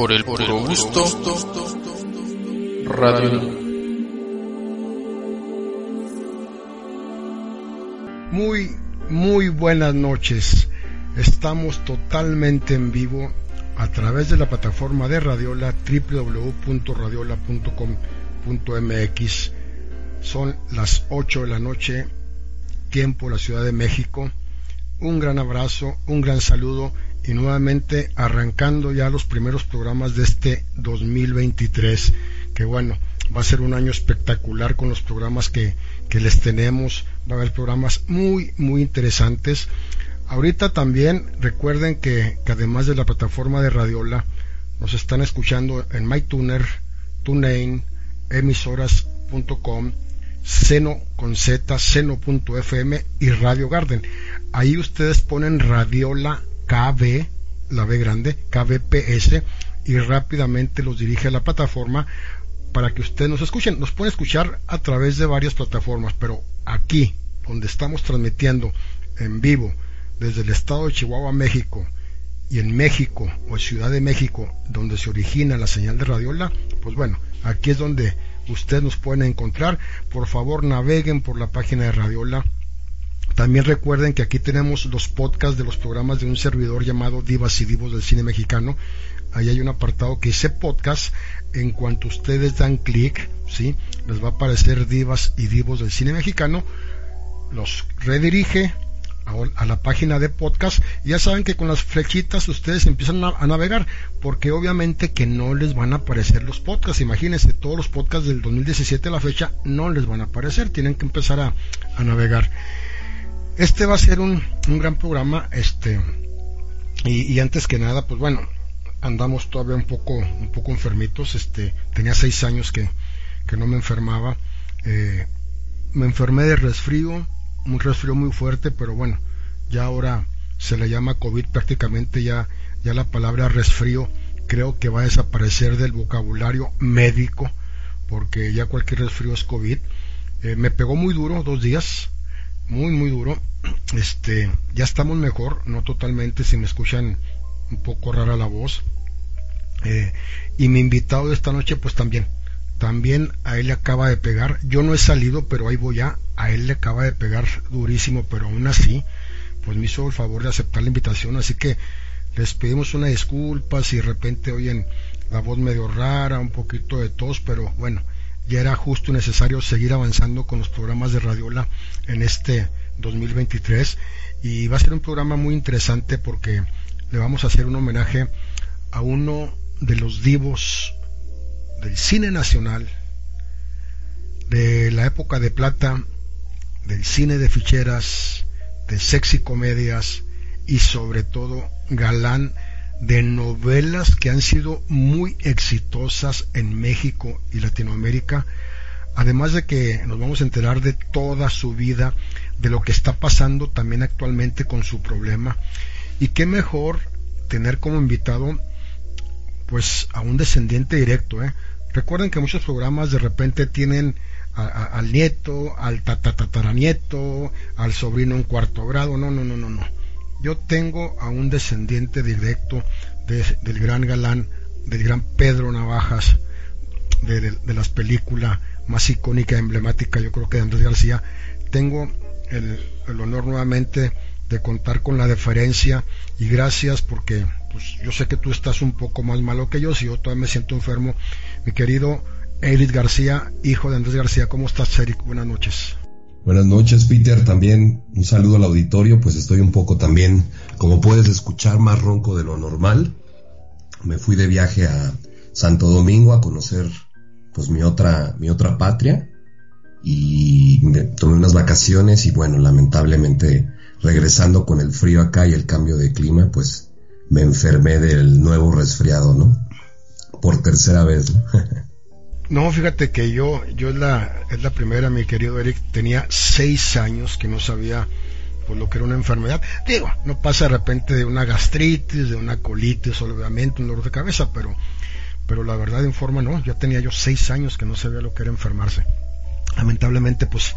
por el gusto, Radio. Muy, muy buenas noches. Estamos totalmente en vivo a través de la plataforma de Radiola www.radiola.com.mx. Son las 8 de la noche, tiempo la Ciudad de México. Un gran abrazo, un gran saludo y nuevamente arrancando ya los primeros programas de este 2023, que bueno, va a ser un año espectacular con los programas que, que les tenemos, va a haber programas muy, muy interesantes. Ahorita también recuerden que, que además de la plataforma de Radiola, nos están escuchando en MyTuner, TuneIn, emisoras.com, Seno con Z, Seno.fm y Radio Garden. Ahí ustedes ponen Radiola KB, la B grande, KBPS, y rápidamente los dirige a la plataforma para que ustedes nos escuchen. Nos pueden escuchar a través de varias plataformas, pero aquí, donde estamos transmitiendo en vivo desde el estado de Chihuahua, México, y en México o Ciudad de México, donde se origina la señal de radiola, pues bueno, aquí es donde ustedes nos pueden encontrar. Por favor, naveguen por la página de Radiola también recuerden que aquí tenemos los podcasts de los programas de un servidor llamado Divas y Divos del Cine Mexicano. Ahí hay un apartado que dice podcast. En cuanto ustedes dan clic, ¿sí? les va a aparecer Divas y Divos del Cine Mexicano. Los redirige a, la página de podcast. Ya saben que con las flechitas ustedes empiezan a, navegar, porque obviamente que no les van a aparecer los podcasts. Imagínense, todos los podcasts del 2017 a la fecha no les van a aparecer. Tienen que empezar a navegar. Este va a ser un, gran programa, este, y, antes que nada, pues bueno, andamos todavía un poco, un poco enfermitos, este, tenía seis años que, no me enfermaba, eh, me enfermé de resfrío, un resfrío muy fuerte, pero bueno, ya ahora se le llama COVID prácticamente ya, ya la palabra resfrío creo que va a desaparecer del vocabulario médico, porque ya cualquier resfrío es COVID. Eh, me pegó muy duro, dos días, muy muy duro. Este ya estamos mejor no totalmente si me escuchan un poco rara la voz. Eh, y mi invitado de esta noche pues también. También a él le acaba de pegar. Yo no he salido pero ahí voy ya a él le acaba de pegar durísimo pero aún así pues me hizo el favor de aceptar la invitación. Así que les pedimos una disculpa si de repente oyen la voz medio rara un poquito de tos pero bueno ya era justo y necesario seguir avanzando con los programas de Radiola en este 2023 y va a ser un programa muy interesante porque le vamos a hacer un homenaje a uno de los divos del cine nacional de la época de plata del cine de ficheras de sexy comedias y sobre todo galán de novelas que han sido muy exitosas en México y Latinoamérica, además de que nos vamos a enterar de toda su vida, de lo que está pasando también actualmente con su problema. Y qué mejor tener como invitado pues a un descendiente directo. ¿eh? Recuerden que muchos programas de repente tienen al nieto, al tataranieto, al sobrino en cuarto grado. No, no, no, no, no yo tengo a un descendiente directo del gran galán, del gran Pedro Navajas, de, las películas más icónica, emblemática, yo creo que de Andrés García. Tengo el, honor nuevamente de contar con la deferencia y gracias porque pues, yo sé que tú estás un poco más malo que yo, si yo todavía me siento enfermo. Mi querido Eric García, hijo de Andrés García, ¿cómo estás, Eric? Buenas noches. Buenas noches, Peter. También un saludo al auditorio. Pues estoy un poco también, como puedes escuchar, más ronco de lo normal. Me fui de viaje a Santo Domingo a conocer, pues, mi otra, mi otra patria. Y tomé unas vacaciones y bueno, lamentablemente regresando con el frío acá y el cambio de clima, pues me enfermé del nuevo resfriado, ¿no? Por tercera vez. ¿no? No, fíjate que yo, yo es la, es la primera, mi querido Eric, tenía seis años que no sabía pues, lo que era una enfermedad. Digo, no pasa de repente de una gastritis, de una colitis, obviamente, un dolor de cabeza, pero, pero la verdad en forma no, ya tenía yo seis años que no sabía lo que era enfermarse. Lamentablemente, pues,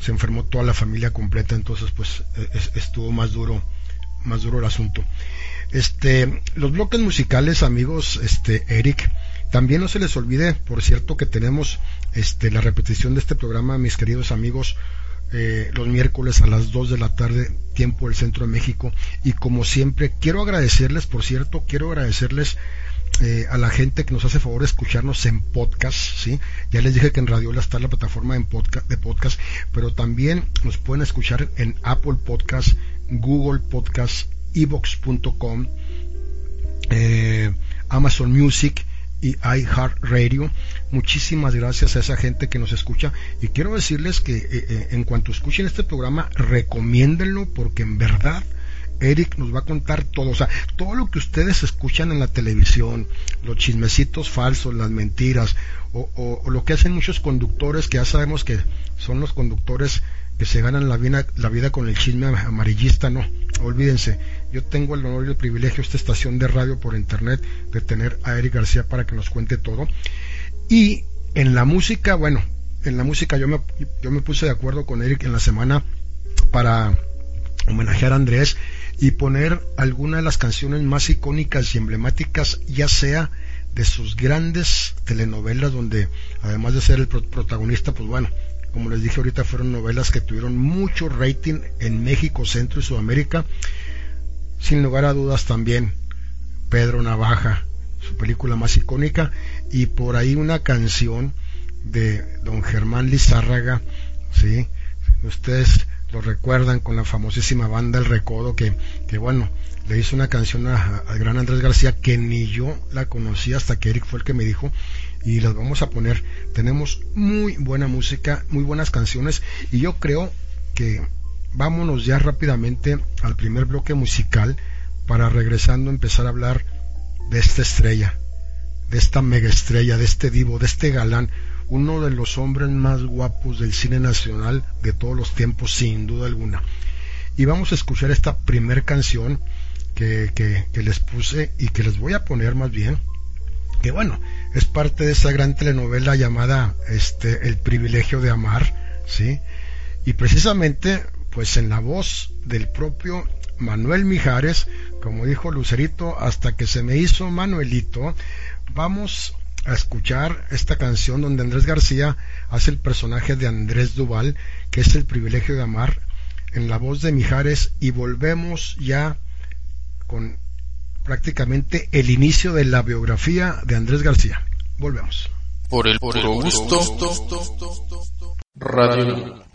se enfermó toda la familia completa, entonces, pues, e, estuvo más duro, más duro el asunto. este, los bloques musicales, amigos, este, Eric, también no se les olvide, por cierto, que tenemos este, la repetición de este programa, mis queridos amigos, eh, los miércoles a las 2 de la tarde, tiempo del centro de México. Y como siempre, quiero agradecerles, por cierto, quiero agradecerles eh, a la gente que nos hace favor de escucharnos en podcast, ¿sí? Ya les dije que en Radiola está la plataforma de podcast, pero también nos pueden escuchar en Apple Podcast, Google Podcast, Evox.com, eh, Amazon Music y iHeartRadio. Muchísimas gracias a esa gente que nos escucha. Y quiero decirles que eh, eh, en cuanto escuchen este programa, recomiéndenlo porque en verdad Eric nos va a contar todo, o sea, todo lo que ustedes escuchan en la televisión, los chismecitos falsos, las mentiras, o, lo que hacen muchos conductores que ya sabemos que son los conductores que se ganan la vida, la vida con el chisme amarillista, no, olvídense, yo tengo el honor y el privilegio esta estación de radio por internet de tener a Eric García para que nos cuente todo. Y en la música, bueno, en la música yo me, yo me puse de acuerdo con Eric en la semana para homenajear a Andrés y poner alguna de las canciones más icónicas y emblemáticas, ya sea de sus grandes telenovelas, donde además de ser el protagonista, pues bueno, como les dije ahorita, fueron novelas que tuvieron mucho rating en México, Centro y Sudamérica. Sin lugar a dudas también Pedro Navaja, su película más icónica, y por ahí una canción de don Germán Lizárraga, ¿sí? Ustedes lo recuerdan con la famosísima banda El Recodo, que, que bueno, le hizo una canción al gran Andrés García que ni yo la conocía hasta que Eric fue el que me dijo y las vamos a poner. Tenemos muy buena música, muy buenas canciones y yo creo que vámonos ya rápidamente al primer bloque musical para regresando empezar a hablar de esta estrella, de esta mega estrella, de este divo, de este galán, uno de los hombres más guapos del cine nacional de todos los tiempos, sin duda alguna. Y vamos a escuchar esta primer canción que, que, les puse y que les voy a poner más bien, que bueno, es parte de esa gran telenovela llamada este, El privilegio de amar, ¿sí? Y precisamente, pues en la voz del propio Manuel Mijares, como dijo Lucerito, hasta que se me hizo Manuelito, vamos a escuchar esta canción donde Andrés García hace el personaje de Andrés Duval, que es el privilegio de amar, en la voz de Mijares, y volvemos ya con prácticamente el inicio de la biografía de Andrés García. Volvemos. Por el, por el gusto, Radio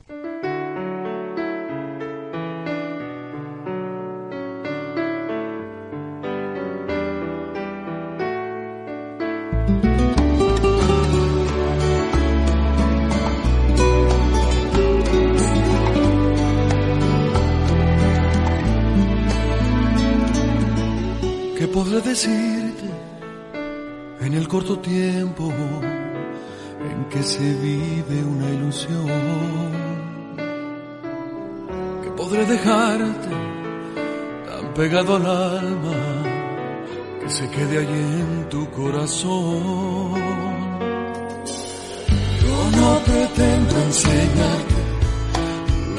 decirte en el corto tiempo en que se vive una ilusión que podré dejarte tan pegado al alma que se quede allí en tu corazón. Yo no pretendo enseñarte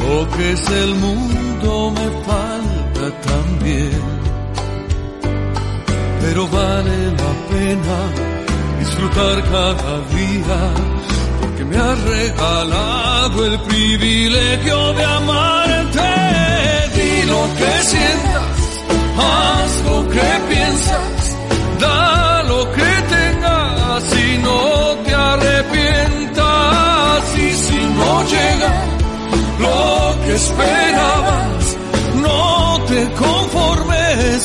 lo que es el mundo, me falta también pero vale la pena disfrutar cada día, porque me has regalado el privilegio de amarte. Di lo que sientas, haz lo que piensas, da lo que tengas y no te arrepientas. Y si no llega lo que esperabas, no te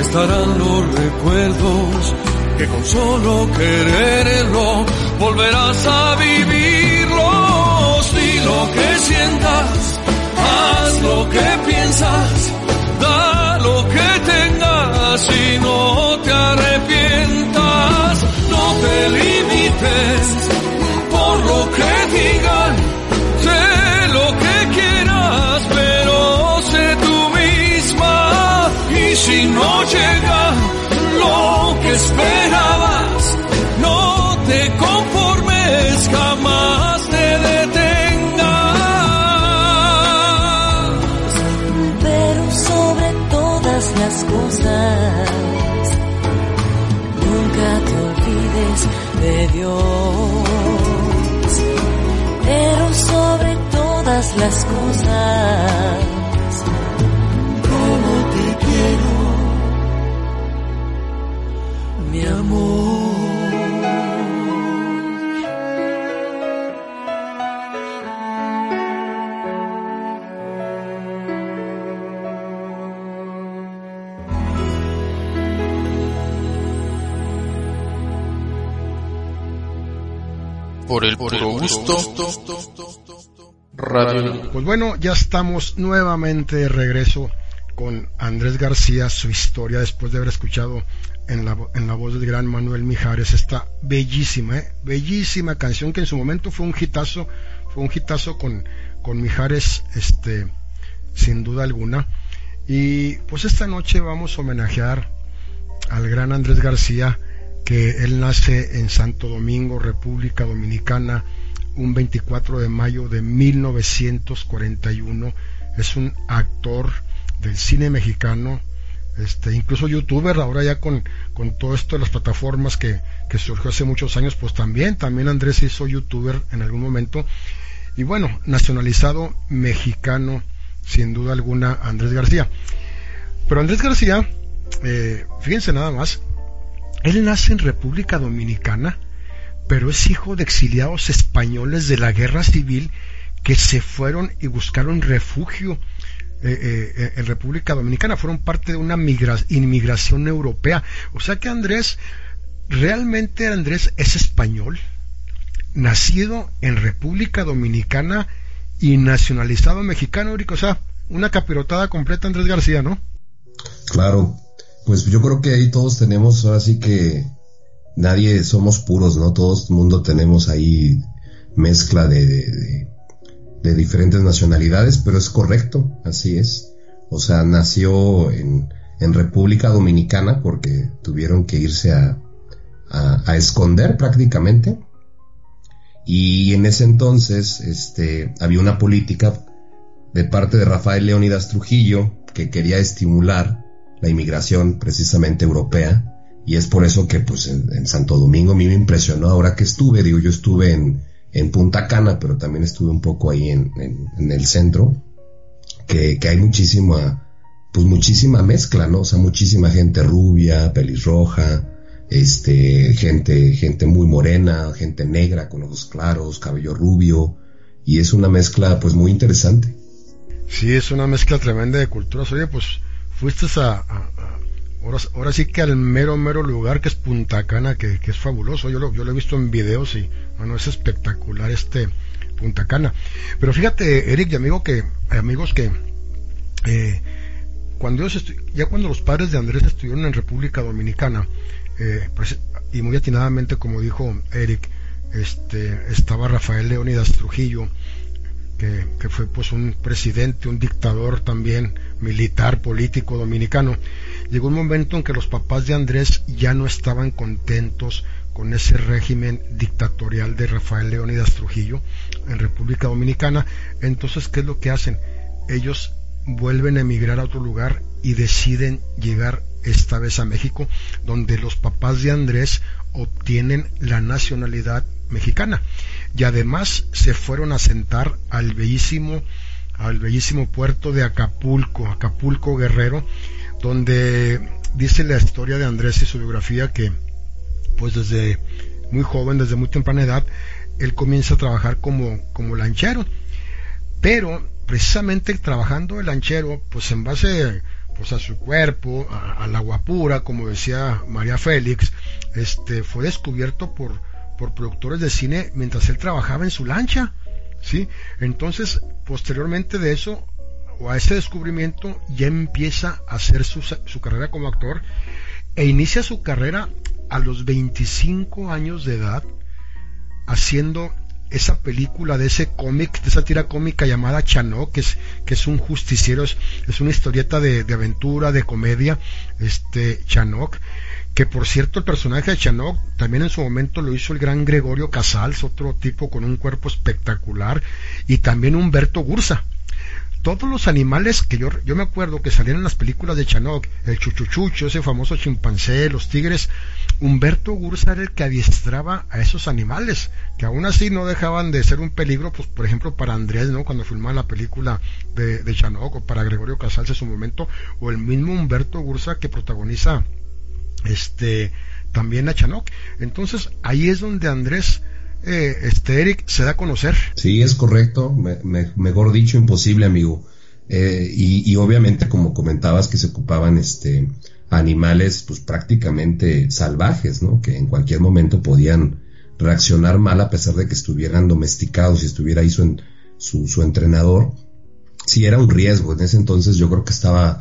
estarán los recuerdos que con solo quererlo volverás a vivirlos. Di lo que sientas, haz lo que piensas, da lo que tengas y no te arrepientas. No te limites por lo que digan, no llega lo que esperabas, no te conformes, jamás te detengas. pero sobre todas las cosas, nunca te olvides de Dios. Pero sobre todas las cosas, Por el puro gusto. Radio. Pues bueno, ya estamos nuevamente de regreso con Andrés García, su historia después de haber escuchado en la, en la voz del gran Manuel Mijares esta bellísima, ¿eh? bellísima canción que en su momento fue un hitazo, fue un hitazo con, con Mijares, este, sin duda alguna. Y pues esta noche vamos a homenajear al gran Andrés García, que él nace en Santo Domingo, República Dominicana, un 24 de mayo de 1941. Es un actor del cine mexicano, este, incluso youtuber, ahora ya con, con todo esto de las plataformas que, que surgió hace muchos años, pues también, también Andrés hizo youtuber en algún momento. Y bueno, nacionalizado mexicano, sin duda alguna, Andrés García. Pero Andrés García, eh, fíjense nada más, él nace en República Dominicana, pero es hijo de exiliados españoles de la guerra civil que se fueron y buscaron refugio eh, eh, en República Dominicana, fueron parte de una migra inmigración europea. O sea que Andrés, realmente Andrés es español, nacido en República Dominicana y nacionalizado mexicano, o sea, una capirotada completa Andrés García, ¿no? Claro, pues yo creo que ahí todos tenemos, ahora sí que nadie somos puros, ¿no? Todo el mundo tenemos ahí mezcla de, de, de, diferentes nacionalidades, pero es correcto, así es. O sea, nació en, en República Dominicana porque tuvieron que irse a, a, a, esconder prácticamente. Y en ese entonces, este, había una política de parte de Rafael Leónidas Trujillo que quería estimular la inmigración precisamente europea y es por eso que pues en, Santo Domingo a mí me impresionó ahora que estuve, digo yo estuve en, en Punta Cana, pero también estuve un poco ahí en, en, en el centro, que, que, hay muchísima, pues muchísima mezcla, ¿no? O sea, muchísima gente rubia, pelirroja, este, gente, gente muy morena, gente negra con ojos claros, cabello rubio, y es una mezcla pues muy interesante. Sí, es una mezcla tremenda de culturas. Oye, pues fuiste a, a, ahora, sí que al mero, mero lugar que es Punta Cana, que, que es fabuloso. Yo lo, yo lo, he visto en videos y, bueno, es espectacular este Punta Cana. Pero fíjate, Eric y amigo que, amigos que, eh, cuando ellos ya cuando los padres de Andrés estuvieron en República Dominicana, eh, pues, y muy atinadamente, como dijo Eric, este, estaba Rafael Leónidas Trujillo, que, fue pues un presidente, un dictador también militar, político dominicano. Llegó un momento en que los papás de Andrés ya no estaban contentos con ese régimen dictatorial de Rafael Leónidas Trujillo en República Dominicana. Entonces, ¿qué es lo que hacen? Ellos vuelven a emigrar a otro lugar y deciden llegar esta vez a México, donde los papás de Andrés obtienen la nacionalidad mexicana. Y además se fueron a sentar al bellísimo al bellísimo puerto de Acapulco, Acapulco Guerrero, donde dice la historia de Andrés y su biografía que pues desde muy joven, desde muy temprana edad, él comienza a trabajar como, como lanchero. Pero precisamente trabajando el lanchero, pues en base pues a su cuerpo, al agua pura, como decía María Félix, este fue descubierto por, por productores de cine mientras él trabajaba en su lancha. ¿sí? Entonces, posteriormente de eso, o a ese descubrimiento, ya empieza a hacer su, su carrera como actor e inicia su carrera a los 25 años de edad haciendo esa película de ese cómic, de esa tira cómica llamada Chano, que es, que es un justiciero, es, una historieta de, de, aventura, de comedia, este Chanok, que por cierto el personaje de Chanok también en su momento lo hizo el gran Gregorio Casals, otro tipo con un cuerpo espectacular, y también Humberto Gursa. Todos los animales que yo, yo me acuerdo que salían en las películas de Chanok, el chuchuchucho, ese famoso chimpancé, los tigres, Humberto Gursa era el que adiestraba a esos animales, que aún así no dejaban de ser un peligro, pues por ejemplo para Andrés, ¿no? Cuando filmaba la película de, de Chanok, o para Gregorio Casals en su momento, o el mismo Humberto Gursa que protagoniza este también a Chanok. Entonces ahí es donde Andrés eh, este Eric se da a conocer. Sí, es correcto, mejor dicho, imposible, amigo. Eh, y, y, obviamente, como comentabas, que se ocupaban este animales, pues prácticamente salvajes, ¿no? Que en cualquier momento podían reaccionar mal a pesar de que estuvieran domesticados y estuviera ahí su, su, su entrenador. Sí, era un riesgo. En ese entonces yo creo que estaba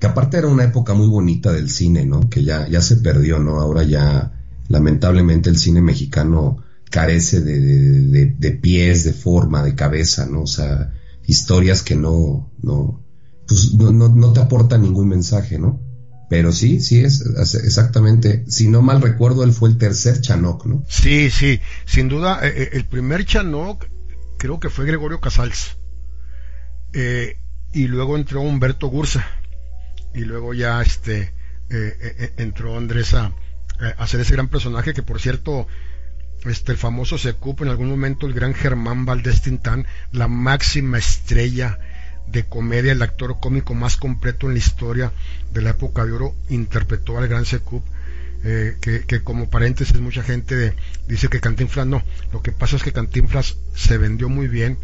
que aparte era una época muy bonita del cine, ¿no? Que ya, ya se perdió, ¿no? Ahora ya, lamentablemente, el cine mexicano carece de, de, pies, de forma, de cabeza, ¿no? O sea, historias que no, no, pues no, no, no te aportan ningún mensaje, ¿no? Pero sí, sí es exactamente. Si no mal recuerdo, él fue el tercer Chanok, ¿no? Sí, sí, sin duda, eh, eh, el primer Chanok creo que fue Gregorio Casals. Eh, y luego entró Humberto Gursa y luego ya este eh, eh, eh, entró Andrés a, hacer ese gran personaje que por cierto este el famoso Secup en algún momento el gran Germán Valdés Tintán la máxima estrella de comedia el actor cómico más completo en la historia de la época de oro interpretó al gran Secup que, que, como paréntesis mucha gente dice que Cantinflas no lo que pasa es que Cantinflas se vendió muy bien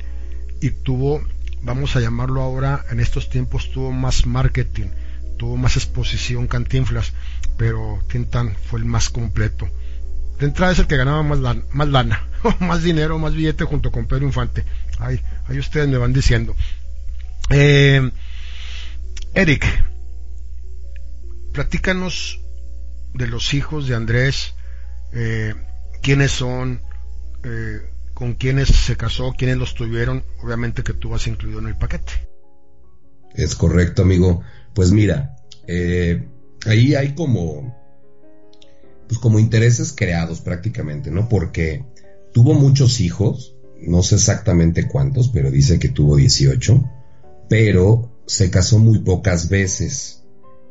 y tuvo vamos a llamarlo ahora en estos tiempos tuvo más marketing tuvo más exposición Cantinflas, pero Tintan fue el más completo. De entrada es el que ganaba más lana, más, lana, más dinero, más billete junto con Pedro Infante. Ahí, ahí ustedes me van diciendo. Eh, Eric, platícanos de los hijos de Andrés, eh, quiénes son, eh, con quiénes se casó, quiénes los tuvieron, obviamente que tú vas incluido en el paquete. Es correcto, amigo. Pues mira, eh, ahí hay como, pues como intereses creados prácticamente, ¿no? Porque tuvo muchos hijos, no sé exactamente cuántos, pero dice que tuvo 18, pero se casó muy pocas veces.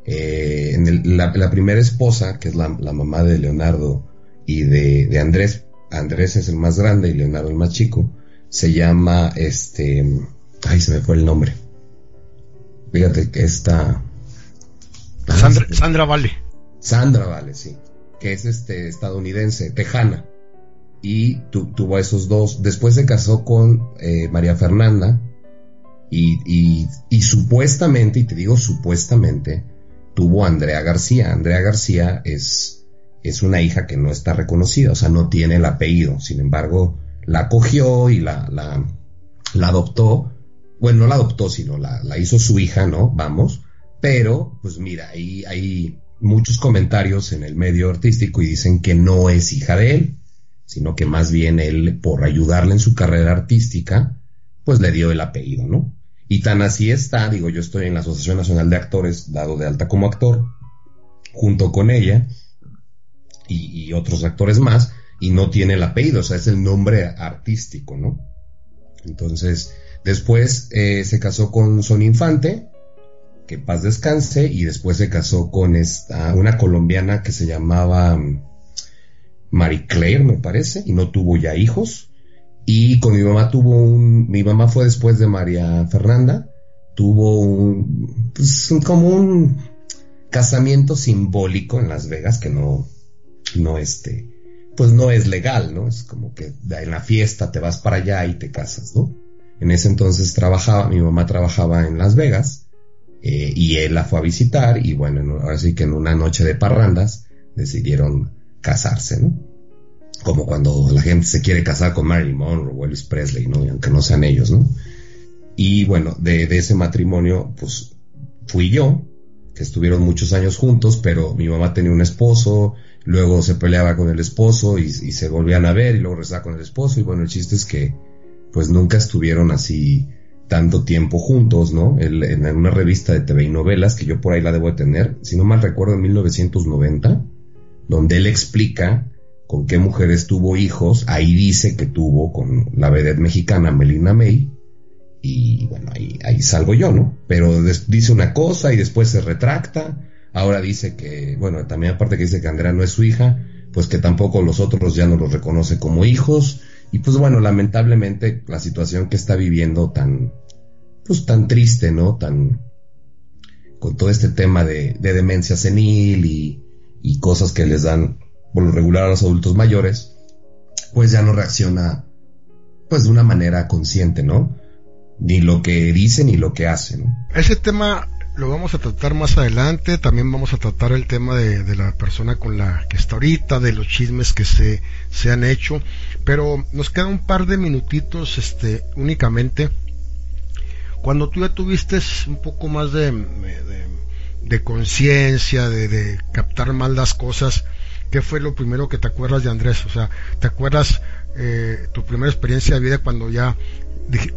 Eh, en la, primera esposa, que es la, mamá de Leonardo y de, de, Andrés, Andrés es el más grande y Leonardo el más chico, se llama este, ay, se me fue el nombre. Fíjate que esta... Sandra, Sandra Vale. Sandra Vale, sí. Que es este estadounidense, tejana. Y tuvo a esos dos. Después se casó con eh, María Fernanda. Y, y, supuestamente, y te digo supuestamente, tuvo a Andrea García. Andrea García es, es una hija que no está reconocida, o sea, no tiene el apellido. Sin embargo, la cogió y la, la, la adoptó bueno, no la adoptó, sino la, hizo su hija, ¿no? Vamos. Pero, pues mira, hay muchos comentarios en el medio artístico y dicen que no es hija de él, sino que más bien él, por ayudarle en su carrera artística, pues le dio el apellido, ¿no? Y tan así está, digo, yo estoy en la Asociación Nacional de Actores, dado de alta como actor, junto con ella y, y otros actores más, y no tiene el apellido, o sea, es el nombre artístico, ¿no? Entonces, Después eh, se casó con Son Infante, que paz descanse, y después se casó con esta, una colombiana que se llamaba mm, Marie Claire, me parece, y no tuvo ya hijos. Y con mi mamá tuvo un, mi mamá fue después de María Fernanda, tuvo un, pues como un casamiento simbólico en Las Vegas que no, no este, pues no es legal, ¿no? Es como que en la fiesta te vas para allá y te casas, ¿no? En ese entonces trabajaba, mi mamá trabajaba en Las Vegas eh, y él la fue a visitar y bueno, ahora sí que en una noche de parrandas decidieron casarse, ¿no? Como cuando la gente se quiere casar con Marilyn Monroe o Elvis Presley, ¿no? aunque no sean ellos, ¿no? Y bueno, de, ese matrimonio, pues fui yo, que estuvieron muchos años juntos, pero mi mamá tenía un esposo, luego se peleaba con el esposo y, se volvían a ver y luego rezaba con el esposo y bueno, el chiste es que pues nunca estuvieron así tanto tiempo juntos, ¿no? en una revista de TV y novelas, que yo por ahí la debo de tener, si no mal recuerdo, en 1990, donde él explica con qué mujeres tuvo hijos, ahí dice que tuvo con la vedette mexicana Melina May, y bueno, ahí, ahí salgo yo, ¿no? Pero dice una cosa y después se retracta, ahora dice que, bueno, también aparte que dice que Andrea no es su hija, pues que tampoco los otros ya no los reconoce como hijos, y pues bueno, lamentablemente la situación que está viviendo tan, pues tan triste, ¿no? Tan, con todo este tema de, de demencia senil y, y cosas que les dan por lo regular a los adultos mayores, pues ya no reacciona pues de una manera consciente, ¿no? Ni lo que dice ni lo que hace, ¿no? Ese tema lo vamos a tratar más adelante, también vamos a tratar el tema de, la persona con la que está ahorita, de los chismes que se, se han hecho, pero nos queda un par de minutitos este, únicamente. Cuando tú ya tuviste un poco más de de conciencia, de, captar mal las cosas, ¿qué fue lo primero que te acuerdas de Andrés? O sea, ¿te acuerdas eh, tu primera experiencia de vida cuando ya,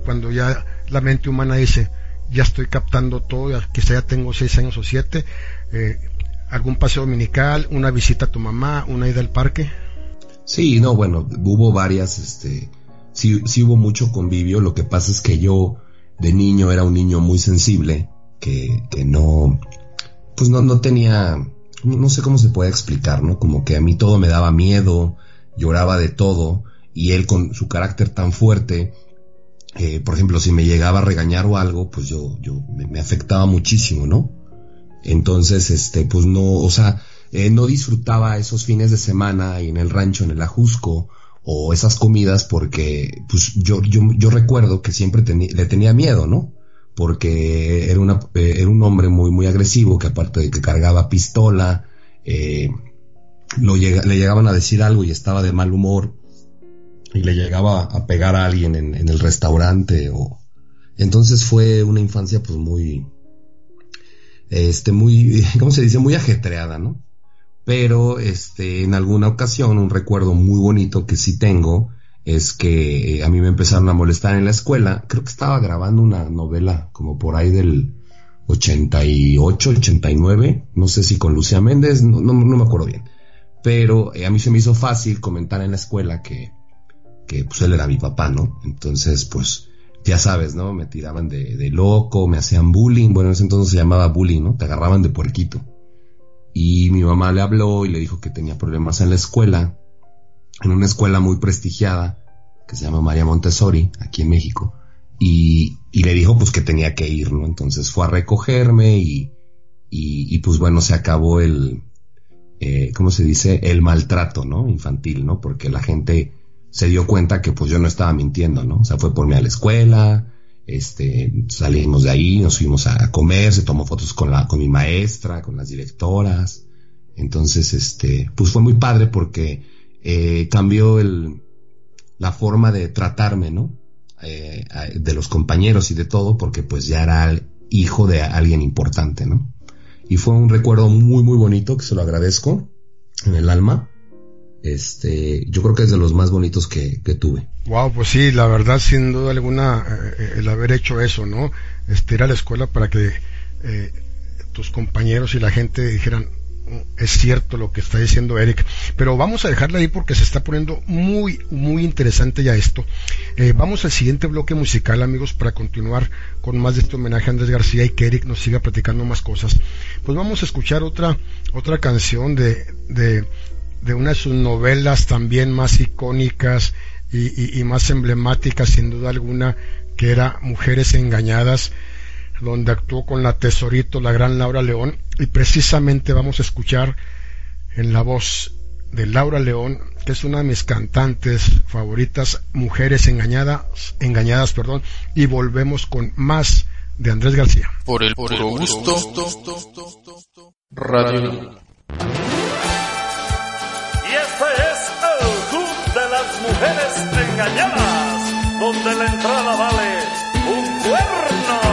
cuando ya la mente humana dice, ya estoy captando todo, quizá ya tengo seis años o siete, eh, algún paseo dominical, una visita a tu mamá, una ida al parque? Sí, no, bueno, hubo varias, este, sí, sí hubo mucho convivio, lo que pasa es que yo de niño era un niño muy sensible, que, que no, pues no, no tenía, no sé cómo se puede explicar, ¿no? Como que a mí todo me daba miedo, lloraba de todo, y él con su carácter tan fuerte, eh, por ejemplo, si me llegaba a regañar o algo, pues yo, yo me, afectaba muchísimo, ¿no? Entonces, este, pues no, o sea, eh, no disfrutaba esos fines de semana ahí en el rancho, en el Ajusco, o esas comidas porque, pues yo, yo, yo recuerdo que siempre le tenía miedo, ¿no? porque era, una, eh, era un hombre muy, muy agresivo, que aparte de que cargaba pistola, eh, lo le llegaban a decir algo y estaba de mal humor, y le llegaba a pegar a alguien en, el restaurante, o... Entonces fue una infancia pues muy, este, muy, ¿cómo se dice? Muy ajetreada, ¿no? Pero, este, en alguna ocasión, un recuerdo muy bonito que sí tengo, es que eh, a mí me empezaron a molestar en la escuela. Creo que estaba grabando una novela como por ahí del 88, 89, no sé si con Lucía Méndez, no, no, me acuerdo bien. Pero eh, a mí se me hizo fácil comentar en la escuela que, que pues él era mi papá, ¿no? Entonces, pues, ya sabes, ¿no? Me tiraban de, loco, me hacían bullying, bueno, en ese entonces se llamaba bullying, ¿no? Te agarraban de puerquito. Y mi mamá le habló y le dijo que tenía problemas en la escuela en una escuela muy prestigiada que se llama María Montessori, aquí en México, y, le dijo pues que tenía que ir, ¿no? Entonces fue a recogerme y, y, pues bueno, se acabó el, eh, ¿cómo se dice? El maltrato, ¿no? Infantil, ¿no? Porque la gente se dio cuenta que pues yo no estaba mintiendo, ¿no? O sea, fue por mí a la escuela, este, salimos de ahí, nos fuimos a comer, se tomó fotos con la, con mi maestra, con las directoras. Entonces, este, pues fue muy padre porque eh, cambió el, la forma de tratarme, ¿no? Eh, de los compañeros y de todo, porque pues ya era el hijo de alguien importante, ¿no? Y fue un recuerdo muy, muy bonito, que se lo agradezco en el alma. Este, yo creo que es de los más bonitos que, que tuve. Wow, pues sí, la verdad, sin duda alguna, eh, el haber hecho eso, ¿no? Este, ir a la escuela para que eh, tus compañeros y la gente dijeran, es cierto lo que está diciendo Eric, pero vamos a dejarla ahí porque se está poniendo muy, muy interesante ya esto. Eh, vamos al siguiente bloque musical, amigos, para continuar con más de este homenaje a Andrés García y que Eric nos siga platicando más cosas. Pues vamos a escuchar otra, otra canción de, de, de una de sus novelas también más icónicas y, más emblemática sin duda alguna que era Mujeres Engañadas donde actuó con la tesorito la gran Laura León. Y precisamente vamos a escuchar en la voz de Laura León que es una de mis cantantes favoritas Mujeres Engañadas engañadas perdón. Y volvemos con más de Andrés García. Por el puro gusto radio mujeres engañadas, donde la entrada vale un cuerno.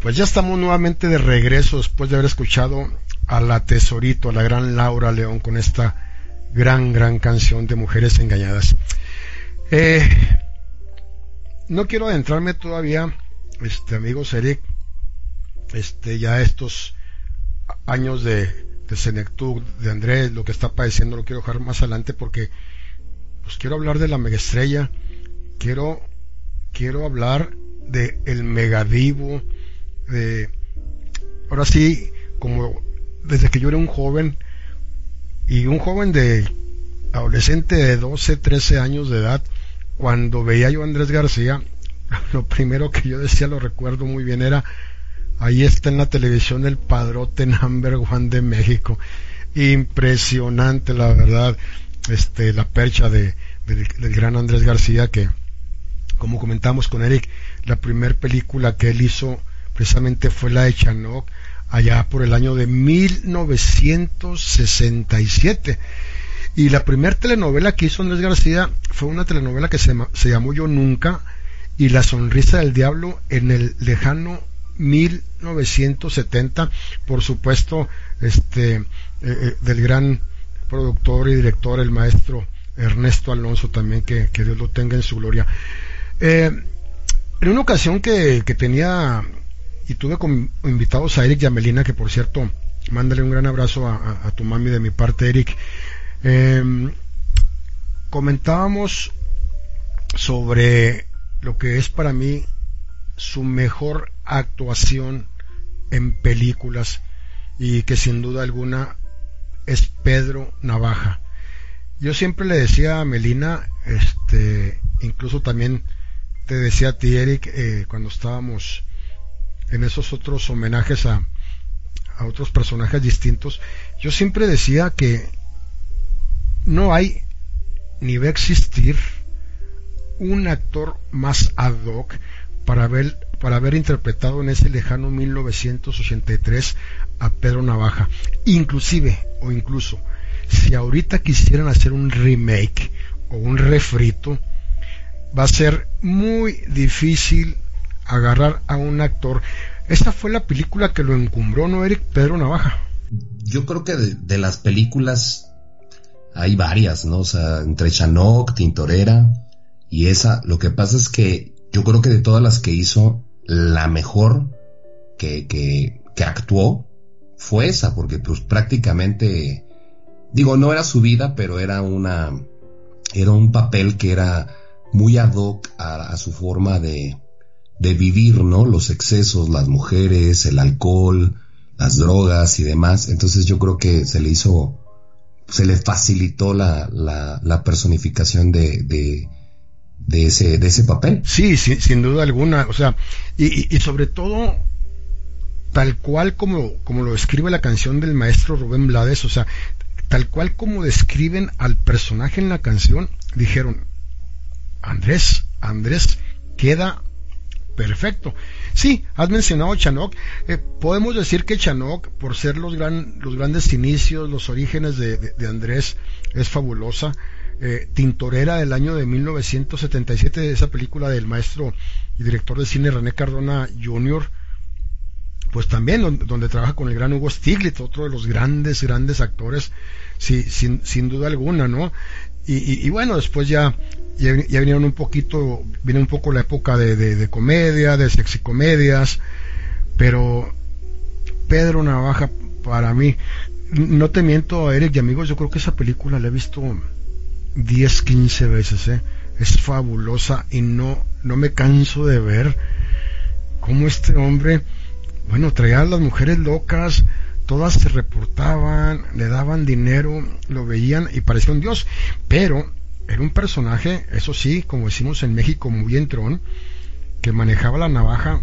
Pues ya estamos nuevamente de regreso después de haber escuchado a la tesorito, a la gran Laura León con esta gran, gran canción de Mujeres Engañadas. Eh, no quiero adentrarme todavía, este amigo Eric, este, ya estos años de, de Senectud, de Andrés, lo que está padeciendo, lo quiero dejar más adelante porque pues quiero hablar de la megaestrella, quiero, quiero hablar de el megadivo, de ahora sí, como desde que yo era un joven, Y un joven de adolescente de 12, 13 años de edad, cuando veía yo Andrés García, lo primero que yo decía, lo recuerdo muy bien, era, ahí está en la televisión el padrote number one de México. Impresionante, la verdad, este, la percha de, del, gran Andrés García, que, como comentamos con Eric, la primera película que él hizo precisamente fue la de Chanok, allá por el año de 1967. Y la primera telenovela que hizo Andrés García fue una telenovela que se, llamó Yo Nunca y La Sonrisa del Diablo en el lejano 1970, por supuesto, este, eh, eh, del gran productor y director, el maestro Ernesto Alonso también, que, Dios lo tenga en su gloria. Eh, en una ocasión que, tenía y tuve como invitados a Eric y a Melina, que por cierto, mándale un gran abrazo a, tu mami de mi parte, Eric. Em, comentábamos sobre lo que es para mí su mejor actuación en películas y que sin duda alguna es Pedro Navaja. Yo siempre le decía a Melina, este, incluso también te decía a ti, Eric, eh, cuando estábamos en esos otros homenajes a, a otros personajes distintos, yo siempre decía que no hay ni va a existir un actor más ad hoc para haber, para haber interpretado en ese lejano 1983 a Pedro Navaja. Inclusive, o incluso, si ahorita quisieran hacer un remake o un refrito, va a ser muy difícil agarrar a un actor. Esta fue la película que lo encumbró, ¿no, Eric? Pedro Navaja. Yo creo que de, las películas hay varias, ¿no? O sea, entre Chanok, Tintorera y esa. Lo que pasa es que yo creo que de todas las que hizo, la mejor que, que, que actuó fue esa, porque pues prácticamente, digo, no era su vida, pero era una, era un papel que era muy ad hoc a su forma de, de vivir, ¿no? Los excesos, las mujeres, el alcohol, las drogas y demás. Entonces yo creo que se le hizo, se le facilitó la, la, la personificación de, de, ese, de ese papel. Sí, sin duda alguna. O sea, y, y, sobre todo, tal cual como, como lo describe la canción del maestro Rubén Blades, o sea, tal cual como describen al personaje en la canción, dijeron, Andrés, Andrés queda Perfecto. Sí, has mencionado Chanok. Eh, podemos decir que Chanok, por ser los, gran, los grandes inicios, los orígenes de, Andrés, es fabulosa. Eh, Tintorera del año de 1977, esa película del maestro y director de cine René Cardona Jr., pues también donde, trabaja con el gran Hugo Stiglitz, otro de los grandes, grandes actores, sí, sin, sin duda alguna, ¿no? Y, bueno, después ya, ya, vinieron un poquito, viene un poco la época de, de, comedia, de pero Pedro Navaja, para mí, no te miento, Eric y amigos, yo creo que esa película la he visto 10, 15 veces, ¿eh? es fabulosa y no, no me canso de ver cómo este hombre, bueno, traía a las mujeres locas, todas se reportaban, le daban dinero, lo veían y parecía un dios, pero era un personaje, eso sí, como decimos en México, muy entrón, que manejaba la navaja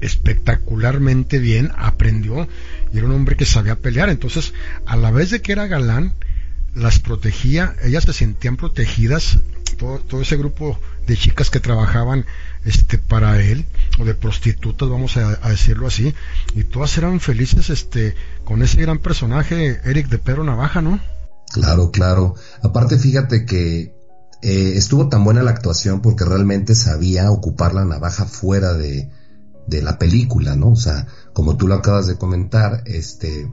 espectacularmente bien, aprendió y era un hombre que sabía pelear, entonces a la vez de que era galán, las protegía, ellas se sentían protegidas, todo ese grupo de chicas que trabajaban este para él o de prostitutas vamos a, decirlo así y todas eran felices este con ese gran personaje Eric de Pedro Navaja no claro claro. Aparte fíjate que eh, estuvo tan buena la actuación porque realmente sabía ocupar la navaja fuera de, de la película no o sea como tú lo acabas de comentar este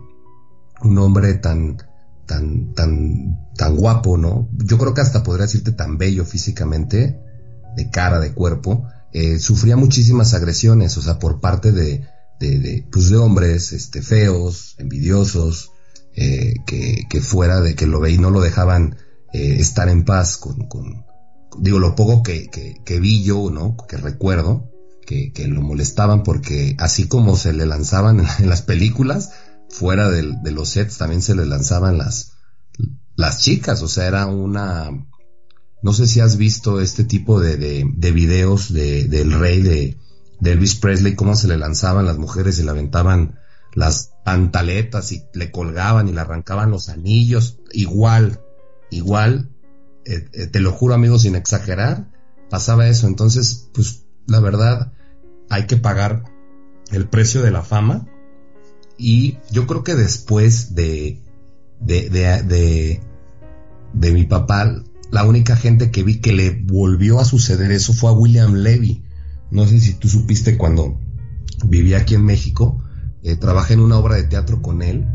un hombre tan tan tan tan guapo no yo creo que hasta podría decirte tan bello físicamente de cara de cuerpo eh, sufría muchísimas agresiones, o sea, por parte de, de, pues de hombres, este, feos, envidiosos, eh, que, que fuera de que lo ve y no lo dejaban eh, estar en paz con, con, digo, lo poco que, que, que vi yo, ¿no? Que recuerdo, que, que, lo molestaban porque así como se le lanzaban en, las películas, fuera de, de los sets también se le lanzaban las, las chicas, o sea, era una, no sé si has visto este tipo de, de, de videos de, del rey de, Elvis Presley, cómo se le lanzaban las mujeres y le aventaban las pantaletas y le colgaban y le arrancaban los anillos, igual, igual, eh, eh, te lo juro amigos sin exagerar, pasaba eso, entonces, pues la verdad, hay que pagar el precio de la fama. Y yo creo que después de, de, de, de, de mi papá, la única gente que vi que le volvió a suceder eso fue a William Levy. No sé si tú supiste cuando vivía aquí en México, eh, trabajé en una obra de teatro con él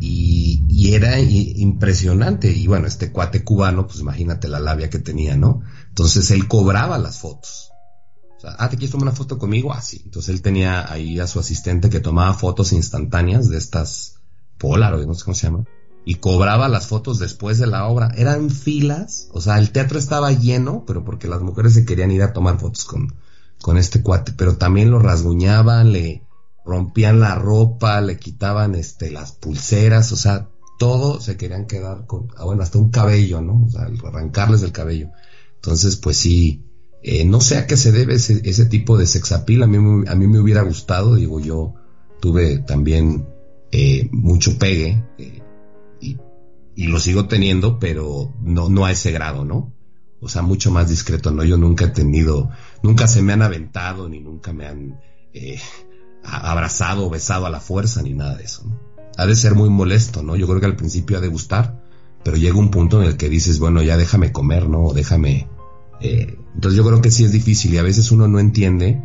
y, era impresionante. Y bueno, este cuate cubano, pues imagínate la labia que tenía, ¿no? Entonces él cobraba las fotos. O sea, ah, ¿te quieres tomar una foto conmigo? Ah, sí. Entonces él tenía ahí a su asistente que tomaba fotos instantáneas de estas Polaroid, no sé cómo se llama. Y cobraba las fotos después de la obra. Eran filas, o sea, el teatro estaba lleno, pero porque las mujeres se querían ir a tomar fotos con, con este cuate. Pero también lo rasguñaban, le rompían la ropa, le quitaban este, las pulseras, o sea, todo se querían quedar con, ah, bueno, hasta un cabello, ¿no? O sea, arrancarles el cabello. Entonces, pues sí, eh, no sé a qué se debe ese, ese tipo de sexapil. A mí, a mí me hubiera gustado, digo, yo tuve también eh, mucho pegue eh, y, lo sigo teniendo, pero no, no a ese grado, ¿no? O sea, mucho más discreto, ¿no? Yo nunca he tenido, nunca se me han aventado, ni nunca me han eh, abrazado o besado a la fuerza, ni nada de eso, ¿no? Ha de ser muy molesto, ¿no? Yo creo que al principio ha de gustar, pero llega un punto en el que dices, bueno, ya déjame comer, ¿no? O déjame eh, entonces yo creo que sí es difícil y a veces uno no entiende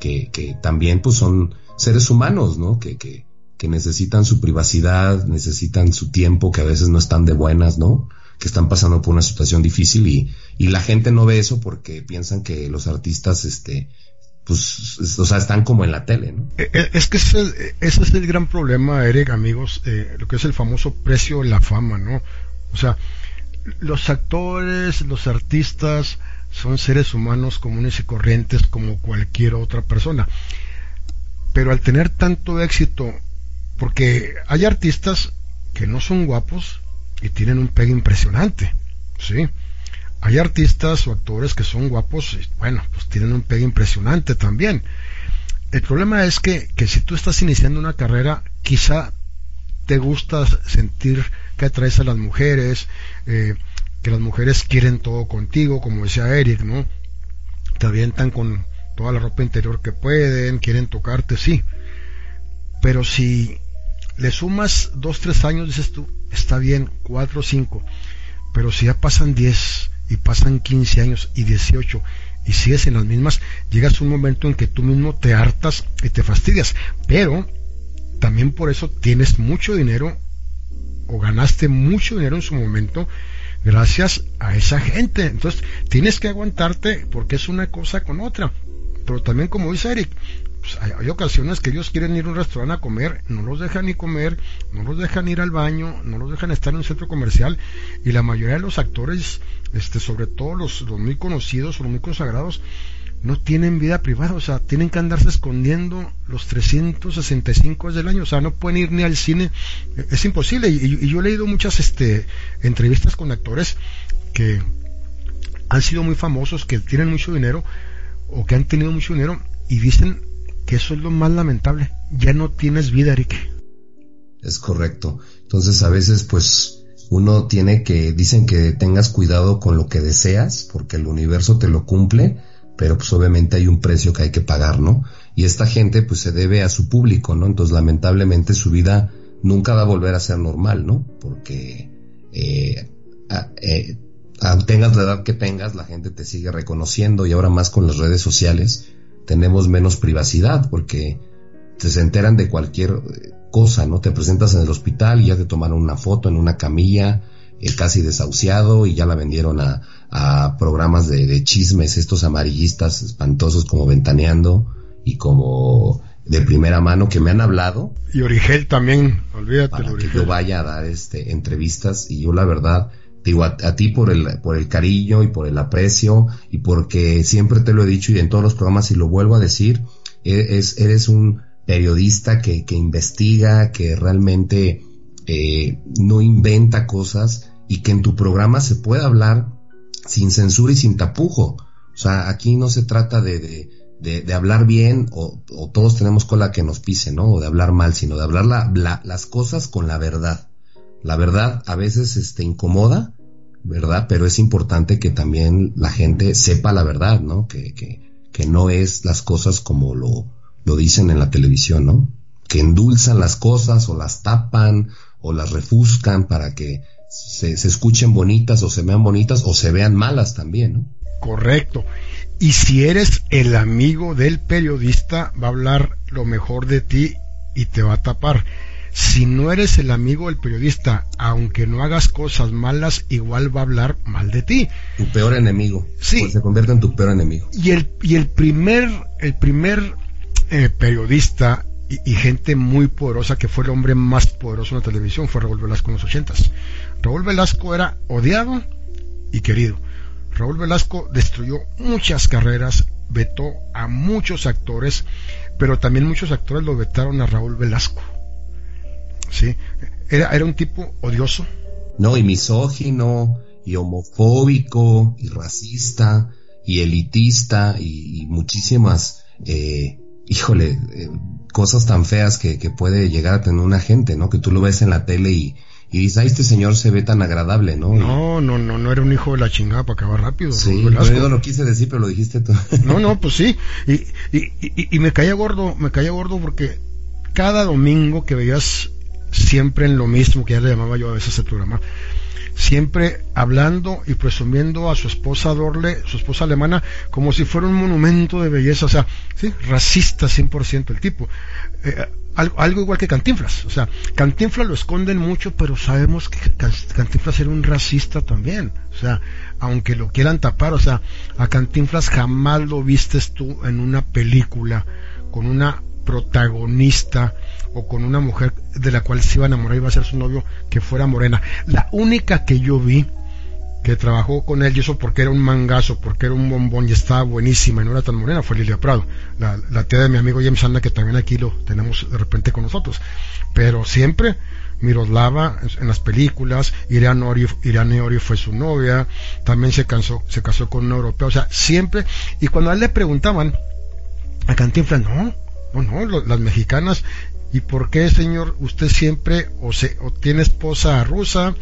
que, que también pues son seres humanos, ¿no? Que, que, que necesitan su privacidad, necesitan su tiempo, que a veces no están de buenas, ¿no? Que están pasando por una situación difícil y, y la gente no ve eso porque piensan que los artistas, este, pues, o sea, están como en la tele, ¿no? Eh, eh, es que el, ese es el gran problema, Eric, amigos, eh, lo que es el famoso precio de la fama, ¿no? O sea, los actores, los artistas son seres humanos comunes y corrientes como cualquier otra persona. Pero al tener tanto éxito, porque hay artistas que no son guapos y tienen un pegue impresionante, ¿sí? Hay artistas o actores que son guapos y bueno, pues tienen un pegue impresionante también. El problema es que, que si tú estás iniciando una carrera, quizá te gusta sentir que atraes a las mujeres, eh, que las mujeres quieren todo contigo, como decía Eric, ¿no? Te avientan con toda la ropa interior que pueden, quieren tocarte, sí. Pero si le sumas dos, tres años, dices tú, está bien, cuatro o cinco. Pero si ya pasan diez y pasan quince años y dieciocho y sigues en las mismas, llegas a un momento en que tú mismo te hartas y te fastidias. Pero también por eso tienes mucho dinero o ganaste mucho dinero en su momento gracias a esa gente. Entonces tienes que aguantarte porque es una cosa con otra. Pero también como dice Eric, pues, hay, ocasiones que ellos quieren ir a un restaurante a comer, no los dejan ni comer, no los dejan ir al baño, no los dejan estar en un centro comercial y la mayoría de los actores, este, sobre todo los, los muy conocidos o los muy consagrados, no tienen vida privada, o sea, tienen que andarse escondiendo los 365 del año, o sea, no pueden ir ni al cine, es imposible. Y, yo he leído muchas este, entrevistas con actores que han sido muy famosos, que tienen mucho dinero o que han tenido mucho dinero y dicen que eso es lo más lamentable, ya no tienes vida, Eric. Es correcto. Entonces a veces pues uno tiene que, dicen que tengas cuidado con lo que deseas, porque el universo te lo cumple pero pues obviamente hay un precio que hay que pagar, ¿no? Y esta gente pues se debe a su público, ¿no? Entonces lamentablemente su vida nunca va a volver a ser normal, ¿no? Porque eh, eh, tengas la edad que tengas, la gente te sigue reconociendo y ahora más con las redes sociales tenemos menos privacidad porque se enteran de cualquier eh, cosa, ¿no? Te presentas en el hospital y ya te tomaron una foto en una camilla, eh, casi desahuciado y ya la vendieron a, a programas de, de, chismes, estos amarillistas espantosos como Ventaneando y como de primera mano que me han hablado. Y Origel también, olvídate. Para que yo vaya a dar este, entrevistas y yo la verdad digo a, ti por el, por el cariño y por el aprecio y porque siempre te lo he dicho y en todos los programas y lo vuelvo a decir, eres, eres un periodista que, que investiga, que realmente eh, no inventa cosas y que en tu programa se pueda hablar sin censura y sin tapujo. O sea, aquí no se trata de, de, de, hablar bien o, o, todos tenemos cola que nos pise, ¿no? O de hablar mal, sino de hablar la, las cosas con la verdad. La verdad a veces este, incomoda, ¿verdad? Pero es importante que también la gente sepa la verdad, ¿no? Que, que, que no es las cosas como lo, lo dicen en la televisión, ¿no? Que endulzan las cosas o las tapan o las refuscan para que se, se, escuchen bonitas o se vean bonitas o se vean malas también, ¿no? Correcto. Y si eres el amigo del periodista, va a hablar lo mejor de ti y te va a tapar. Si no eres el amigo del periodista, aunque no hagas cosas malas, igual va a hablar mal de ti. Tu peor enemigo. Sí. Pues se convierte en tu peor enemigo. Y el, y el primer, el primer eh, periodista y, y, gente muy poderosa que fue el hombre más poderoso en la televisión fue Raúl Velasco en los ochentas. Raúl Velasco era odiado y querido. Raúl Velasco destruyó muchas carreras, vetó a muchos actores, pero también muchos actores lo vetaron a Raúl Velasco. ¿Sí? Era, era un tipo odioso. No, y misógino, y homofóbico, y racista, y elitista, y, y muchísimas, eh, híjole, eh, cosas tan feas que, que, puede llegar a tener una gente, ¿no? Que tú lo ves en la tele y, y dices, ay, este señor se ve tan agradable, ¿no? No, no, no, no era un hijo de la chingada para acabar rápido. Sí, yo no quise decir, pero lo dijiste tú. No, no, pues sí. Y, y, y, y me caía gordo, me caía gordo porque cada domingo que veías siempre en lo mismo, que ya le llamaba yo a veces el programa, siempre hablando y presumiendo a su esposa Dorle, su esposa alemana, como si fuera un monumento de belleza, o sea, sí, racista 100% el tipo. Eh, algo, igual que Cantinflas, o sea, Cantinflas lo esconden mucho, pero sabemos que Cantinflas era un racista también, o sea, aunque lo quieran tapar, o sea, a Cantinflas jamás lo vistes tú en una película con una protagonista o con una mujer de la cual se iba a enamorar y iba a ser su novio que fuera morena. La única que yo vi que trabajó con él, y eso porque era un mangazo, porque era un bombón y estaba buenísima y no era tan morena, fue Lilia Prado, la, tía de mi amigo James Anda, que también aquí lo tenemos de repente con nosotros. Pero siempre Miroslava en las películas, Irán Ori, Irán Ori fue su novia, también se casó, se casó con un europeo, o sea, siempre, y cuando a él le preguntaban a Cantinflas, no, no, no, las mexicanas, ¿y por qué, señor, usted siempre o, se, o tiene esposa rusa,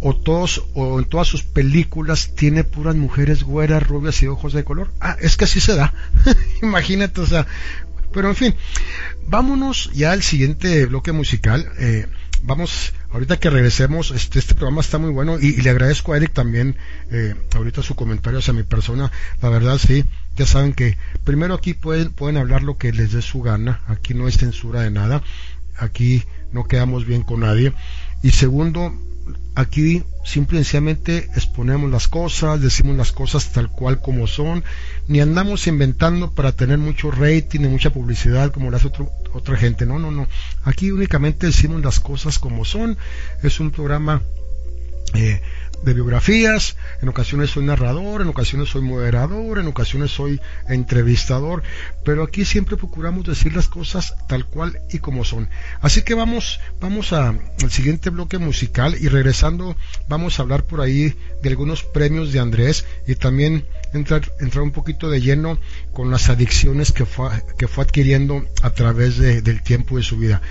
o todos, o en todas sus películas tiene puras mujeres güeras, rubias y ojos de color? Ah, es que así se da. Imagínate, o sea, pero en fin, vámonos ya al siguiente bloque musical. Eh, vamos, ahorita que regresemos, este, este programa está muy bueno y, le agradezco a Eric también, eh, ahorita su comentario hacia mi persona. La verdad, sí, ya saben que primero aquí pueden, pueden hablar lo que les dé su gana, aquí no hay censura de nada, aquí no quedamos bien con nadie. Y segundo, aquí simple y sencillamente exponemos las cosas, decimos las cosas tal cual como son, ni andamos inventando para tener mucho rating y mucha publicidad como lo hace otra gente. No, no, no. Aquí únicamente decimos las cosas como son. Es un programa eh, de biografías, en ocasiones soy narrador, en ocasiones soy moderador, en ocasiones soy entrevistador, pero aquí siempre procuramos decir las cosas tal cual y como son. Así que vamos, vamos a, al siguiente bloque musical y regresando vamos a hablar por ahí de algunos premios de Andrés y también entrar, entrar un poquito de lleno con las adicciones que fue, que fue adquiriendo a través de, del tiempo de su vida.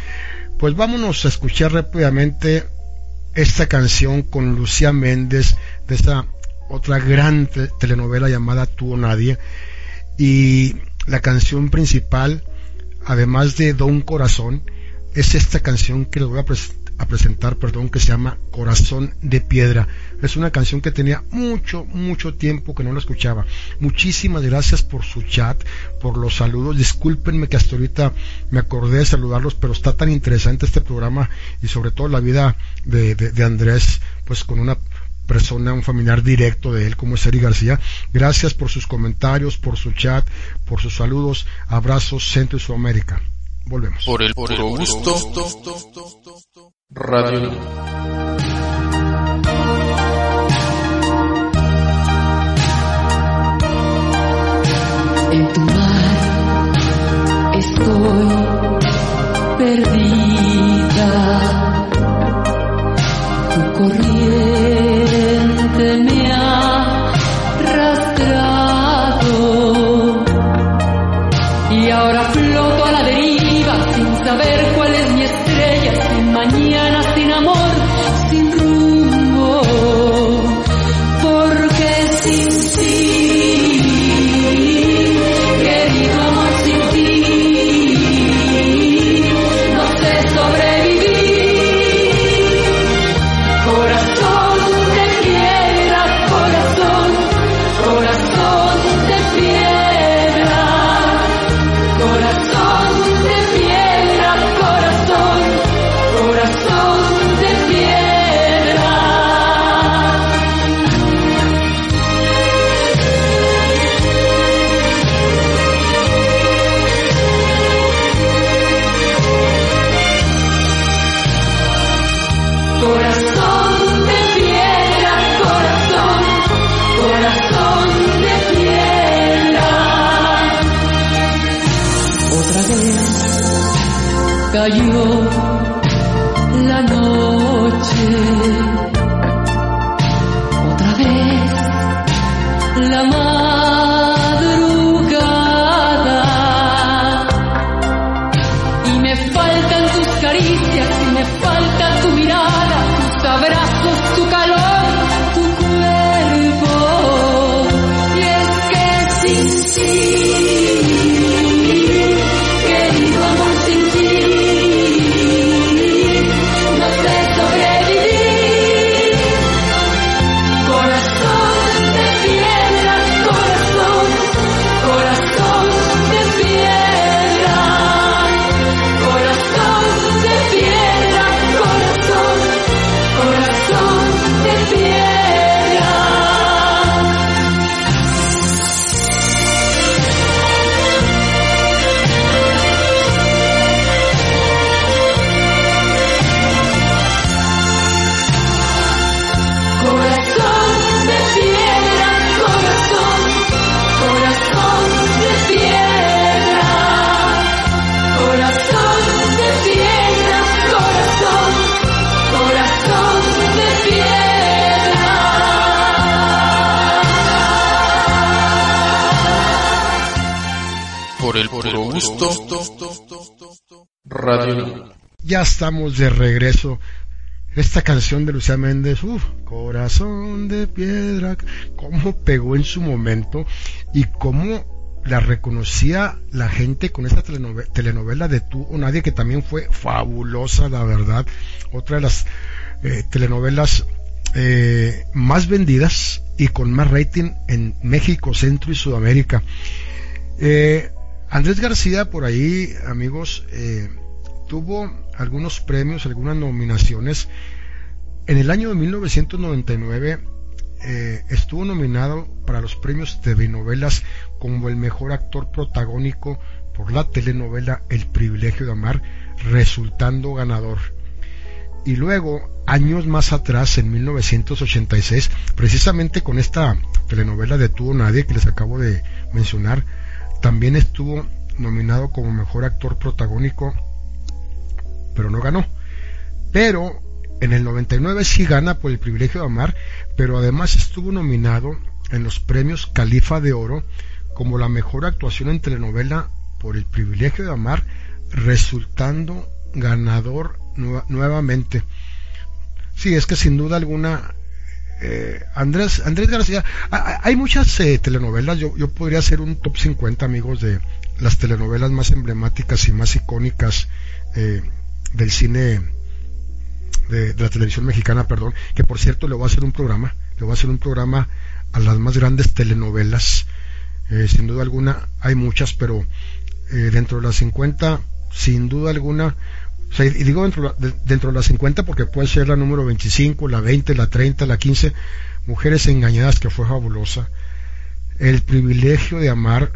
Pues vámonos a escuchar rápidamente esta canción con Lucía Méndez de esta otra gran te telenovela llamada Tú o Nadie. Y la canción principal además de Don Corazón es esta canción que les voy a presentar perdón que se llama Corazón de Piedra es una canción que tenía mucho mucho tiempo que no la escuchaba muchísimas gracias por su chat por los saludos discúlpenme que hasta ahorita me acordé de saludarlos pero está tan interesante este programa y sobre todo la vida de, de, de Andrés pues con una persona, un familiar directo de él como es Eri García. Gracias por sus comentarios, por su chat, por sus saludos. Abrazos Centro y Sudamérica. Volvemos. Por el puro gusto. Radio. en tu mar estoy perdida. Tu corriente me ha arrastrado y ahora floto a la deriva sin saber Ya estamos de regreso. Esta canción de Lucía Méndez, uff, corazón de piedra, cómo pegó en su momento y cómo la reconocía la gente con esta telenovela, de Tú o Nadie, que también fue fabulosa, la verdad. Otra de las eh, telenovelas eh, más vendidas y con más rating en México, Centro y Sudamérica. Eh, Andrés García, por ahí, amigos, eh, tuvo algunos premios, algunas nominaciones. En el año de 1999 eh, estuvo nominado para los premios TV novelas como el mejor actor protagónico por la telenovela El privilegio de amar, resultando ganador. Y luego, años más atrás, en 1986, precisamente con esta telenovela de Tuvo Nadie que les acabo de mencionar, también estuvo nominado como mejor actor protagónico, pero no ganó. Pero en el 99 sí gana por el privilegio de amar, pero además estuvo nominado en los premios Califa de Oro como la mejor actuación en telenovela por el privilegio de amar, resultando ganador nuevamente. Sí, es que sin duda alguna eh, Andrés, Andrés García, hay muchas eh, telenovelas, yo, yo, podría hacer un top 50 amigos de las telenovelas más emblemáticas y más icónicas eh, del cine de, la televisión mexicana, perdón, que por cierto le voy a hacer un programa, le voy a hacer un programa a las más grandes telenovelas, sin duda alguna hay muchas, pero dentro de las 50, sin duda alguna, y digo dentro, de, dentro de las 50 porque puede ser la número 25, la 20, la 30, la 15, Mujeres Engañadas, que fue fabulosa. El privilegio de amar,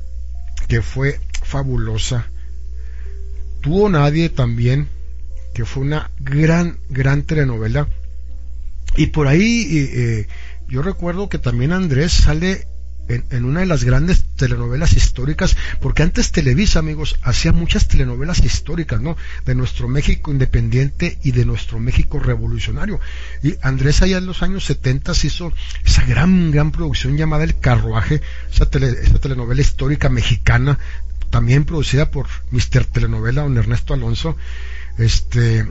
que fue fabulosa. Tuvo Nadie también, que fue una gran, gran telenovela. Y por ahí eh, yo recuerdo que también Andrés sale en, una de las grandes telenovelas históricas, porque antes Televisa, amigos, hacía muchas telenovelas históricas, ¿no? De nuestro México independiente y de nuestro México revolucionario. Y Andrés allá en los años 70 hizo esa gran, gran producción llamada El Carruaje, esa, esa telenovela histórica mexicana, también producida por Mr. Telenovela, don Ernesto Alonso, este,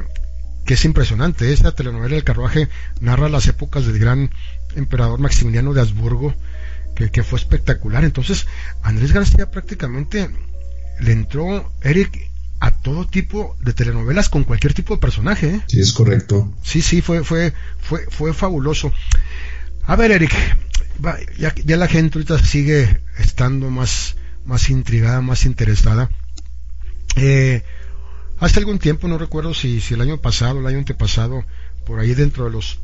que es impresionante. Esta telenovela El Carruaje narra las épocas del gran emperador Maximiliano de Habsburgo, que, fue espectacular. Entonces, Andrés García prácticamente le entró, Eric, a todo tipo de telenovelas con cualquier tipo de personaje. ¿eh? Sí, es correcto. Sí, sí, fue, fue, fue, fue fabuloso. A ver, Eric, ya, ya la gente ahorita sigue estando más, más intrigada, más interesada. Eh, hace algún tiempo, no recuerdo si, si el año pasado, el año antepasado, por ahí dentro de los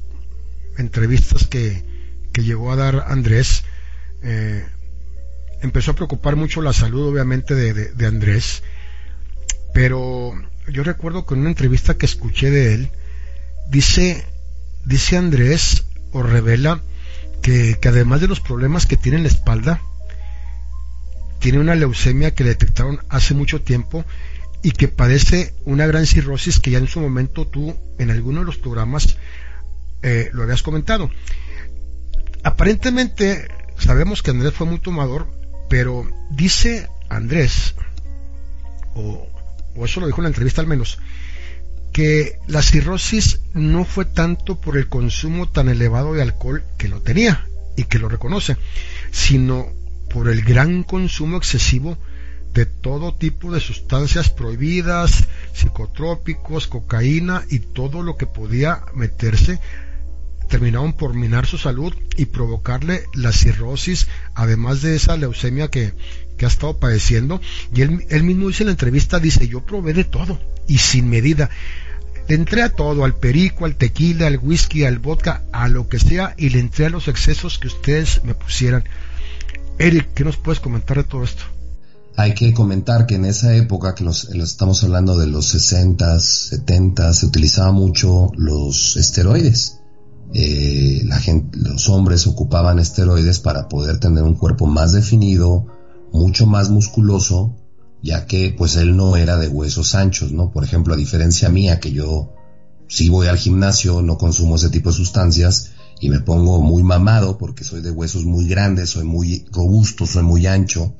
entrevistas que, que llegó a dar Andrés, eh, empezó a preocupar mucho la salud, obviamente, de, Andrés. Pero yo recuerdo que en una entrevista que escuché de él, dice, dice Andrés o revela que, que además de los problemas que tiene en la espalda, tiene una leucemia que le detectaron hace mucho tiempo y que padece una gran cirrosis que ya en su momento tú en alguno de los programas eh, lo habías comentado. Aparentemente sabemos que Andrés fue muy tomador, pero dice Andrés, o, eso lo dijo en la entrevista al menos, que la cirrosis no fue tanto por el consumo tan elevado de alcohol que lo tenía y que lo reconoce, sino por el gran consumo excesivo todo tipo de sustancias prohibidas, psicotrópicos, cocaína y todo lo que podía meterse terminaron por minar su salud y provocarle la cirrosis, además de esa leucemia que, ha estado padeciendo. Y él, él, mismo dice en la entrevista, dice, yo probé de todo y sin medida. Le entré a todo, al perico, al tequila, al whisky, al vodka, a lo que sea, y le entré a los excesos que ustedes me pusieran. Eric, ¿qué nos puedes comentar de todo esto? Hay que comentar que en esa época, que los, estamos hablando de los 60, 70, se utilizaba mucho los esteroides eh, la gente, los hombres ocupaban esteroides para poder tener un cuerpo más definido, mucho más musculoso, ya que pues él no era de huesos anchos, ¿no? Por ejemplo, a diferencia mía, que yo si voy al gimnasio, no consumo ese tipo de sustancias y me pongo muy mamado porque soy de huesos muy grandes, soy muy robusto, soy muy ancho.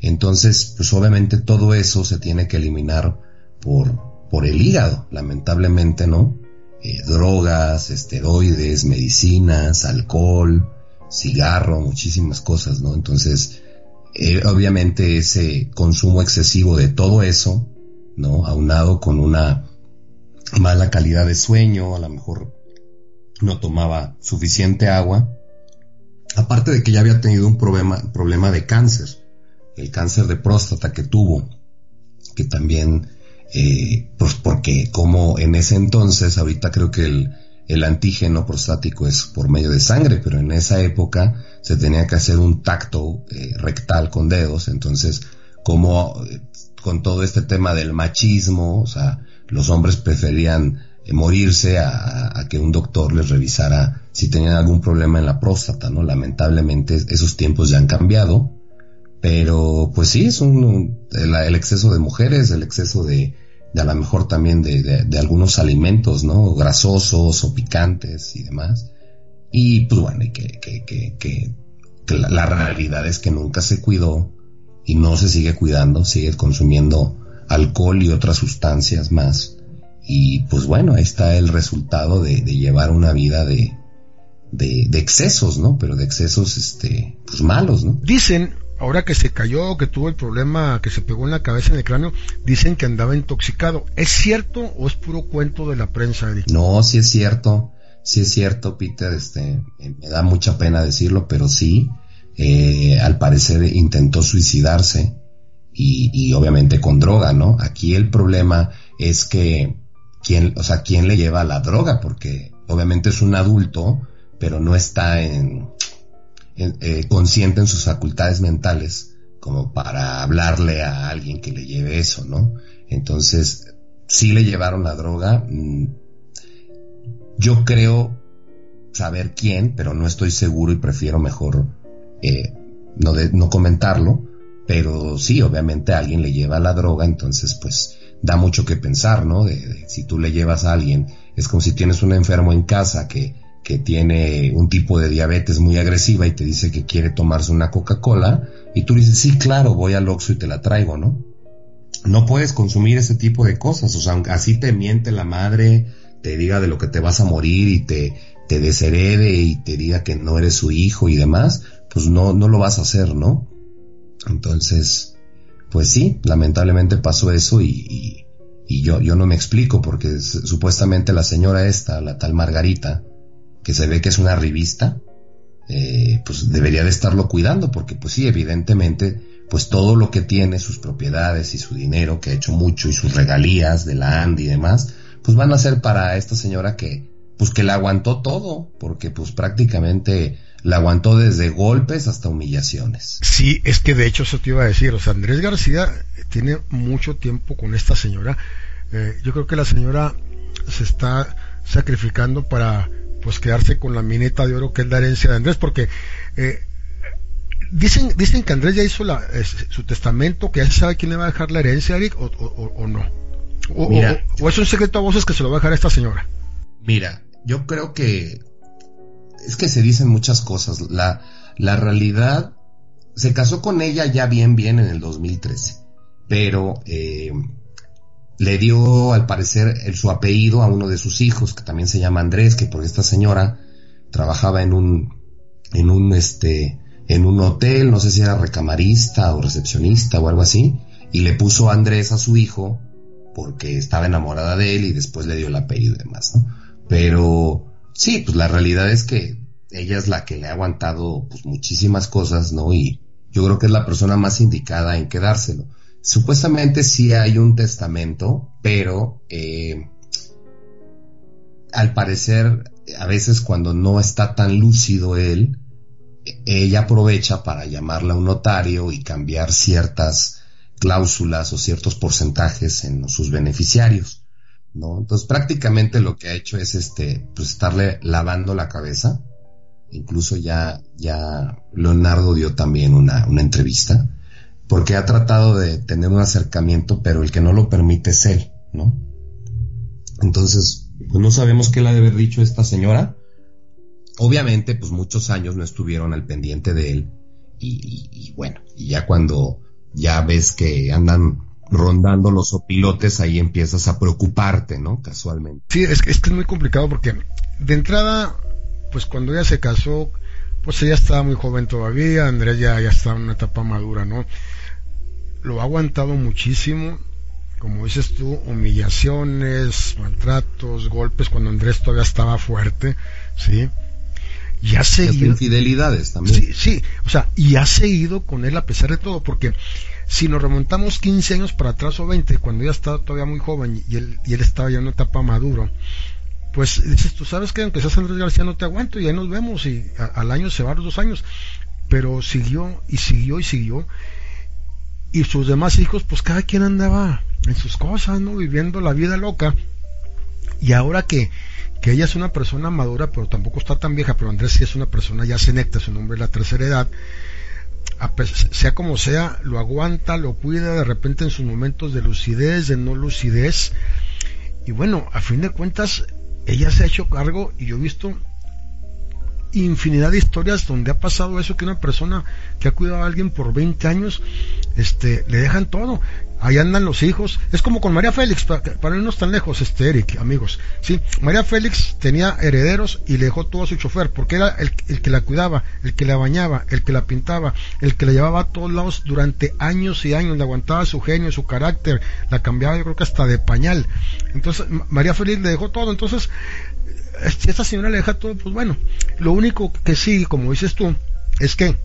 Entonces, pues obviamente todo eso se tiene que eliminar por, por el hígado, lamentablemente, ¿no? Eh, drogas, esteroides, medicinas, alcohol, cigarro, muchísimas cosas, ¿no? Entonces, eh, obviamente ese consumo excesivo de todo eso, ¿no? Aunado con una mala calidad de sueño, a lo mejor no tomaba suficiente agua, aparte de que ya había tenido un problema, problema de cáncer, el cáncer de próstata que tuvo, que también eh, pues porque como en ese entonces, ahorita creo que el, el antígeno prostático es por medio de sangre, pero en esa época se tenía que hacer un tacto eh, rectal con dedos, entonces como eh, con todo este tema del machismo, o sea, los hombres preferían morirse a, a, que un doctor les revisara si tenían algún problema en la próstata, ¿no? Lamentablemente esos tiempos ya han cambiado, pero pues sí, es un, el, exceso de mujeres, el exceso de, de a lo mejor también de, de, algunos alimentos, ¿no? Grasosos o picantes y demás. Y pues bueno, y que, que, que, la, realidad es que nunca se cuidó y no se sigue cuidando, sigue consumiendo alcohol y otras sustancias más. Y pues bueno, ahí está el resultado de, de llevar una vida de, de, de, excesos, ¿no? Pero de excesos, este, pues malos, ¿no? Dicen ahora que se cayó, que tuvo el problema, que se pegó en la cabeza, en el cráneo, dicen que andaba intoxicado. ¿Es cierto o es puro cuento de la prensa, No, sí es cierto, sí es cierto, Peter, este, eh, me da mucha pena decirlo, pero sí, eh, al parecer intentó suicidarse y, y, obviamente con droga, ¿no? Aquí el problema es que, ¿quién, o sea, quién le lleva la droga? Porque obviamente es un adulto, pero no está en, eh, consciente en sus facultades mentales como para hablarle a alguien que le lleve eso, ¿no? Entonces, sí le llevaron la droga. Mm, yo creo saber quién, pero no estoy seguro y prefiero mejor eh, no, no comentarlo, pero sí, obviamente alguien le lleva la droga, entonces pues da mucho que pensar, ¿no? De, si tú le llevas a alguien, es como si tienes un enfermo en casa que, que tiene un tipo de diabetes muy agresiva y te dice que quiere tomarse una Coca-Cola y tú dices, sí, claro, voy al Oxxo y te la traigo, ¿no? No puedes consumir ese tipo de cosas, o sea, así te miente la madre, te diga de lo que te vas a morir y te, te desherede y te diga que no eres su hijo y demás, pues no, no lo vas a hacer, ¿no? Entonces, pues sí, lamentablemente pasó eso y, y, yo, yo no me explico porque supuestamente la señora esta, la tal Margarita, que se ve que es una revista, eh, pues debería de estarlo cuidando porque pues sí, evidentemente, pues todo lo que tiene, sus propiedades y su dinero, que ha hecho mucho, y sus regalías de la AND y demás, pues van a ser para esta señora que, pues que la aguantó todo, porque pues prácticamente la aguantó desde golpes hasta humillaciones. Sí, es que de hecho eso te iba a decir, o sea, Andrés García tiene mucho tiempo con esta señora. Eh, yo creo que la señora se está sacrificando para pues quedarse con la mineta de oro que es la herencia de Andrés, porque eh, dicen dicen que Andrés ya hizo la, su testamento, que ya se sabe quién le va a dejar la herencia, Eric, o, o, no. O, o, es un secreto a voces que se lo va a dejar a esta señora. Mira, yo creo que es que se dicen muchas cosas. La, la realidad, se casó con ella ya bien, bien en el 2013, pero eh, le dio al parecer su apellido a uno de sus hijos, que también se llama Andrés, que porque esta señora trabajaba en un, en un, este, en un hotel, no sé si era recamarista o recepcionista o algo así, y le puso Andrés a su hijo porque estaba enamorada de él y después le dio el apellido y demás, ¿no? Pero sí, pues la realidad es que ella es la que le ha aguantado pues muchísimas cosas, ¿no? Y yo creo que es la persona más indicada en quedárselo. Supuestamente sí hay un testamento, pero eh, al parecer a veces cuando no está tan lúcido él, ella aprovecha para llamarle a un notario y cambiar ciertas cláusulas o ciertos porcentajes en sus beneficiarios. ¿no? Entonces prácticamente lo que ha hecho es este, pues estarle lavando la cabeza. Incluso ya, ya Leonardo dio también una, una entrevista, porque ha tratado de tener un acercamiento, pero el que no lo permite es él, ¿no? Entonces, pues no sabemos qué le ha de haber dicho esta señora. Obviamente, pues muchos años no estuvieron al pendiente de él. Y, y bueno, y ya cuando ya ves que andan rondando los opilotes, ahí empiezas a preocuparte, ¿no? Casualmente. Sí, es que, es que es muy complicado porque de entrada, pues cuando ella se casó, pues ella estaba muy joven todavía, Andrea ya, ya estaba en una etapa madura, ¿no? Lo ha aguantado muchísimo, como dices tú, humillaciones, maltratos, golpes, cuando Andrés todavía estaba fuerte, ¿sí? Y ha seguido. infidelidades también. Sí, sí, o sea, y ha seguido con él a pesar de todo, porque si nos remontamos 15 años para atrás o 20, cuando ella estaba todavía muy joven y él, y él estaba ya en una etapa maduro, pues dices, tú sabes que aunque seas Andrés García no te aguanto y ahí nos vemos y al año se va los dos años. Pero siguió y siguió y siguió. Y sus demás hijos, pues cada quien andaba en sus cosas, ¿no? Viviendo la vida loca. Y ahora que, que ella es una persona madura, pero tampoco está tan vieja, pero Andrés sí es una persona ya senecta, su nombre es la tercera edad, sea como sea, lo aguanta, lo cuida de repente en sus momentos de lucidez, de no lucidez. Y bueno, a fin de cuentas, ella se ha hecho cargo y yo he visto infinidad de historias donde ha pasado eso que una persona que ha cuidado a alguien por 20 años este le dejan todo ahí andan los hijos. Es como con María Félix, para, para irnos tan lejos, este Eric, amigos. Sí, María Félix tenía herederos y le dejó todo a su chofer, porque era el, que la cuidaba, el que la bañaba, el que la pintaba, el que la llevaba a todos lados durante años y años, le aguantaba su genio, su carácter, la cambiaba yo creo que hasta de pañal. Entonces, María Félix le dejó todo, entonces, si esta señora le deja todo, pues bueno, lo único que sí, como dices tú, es que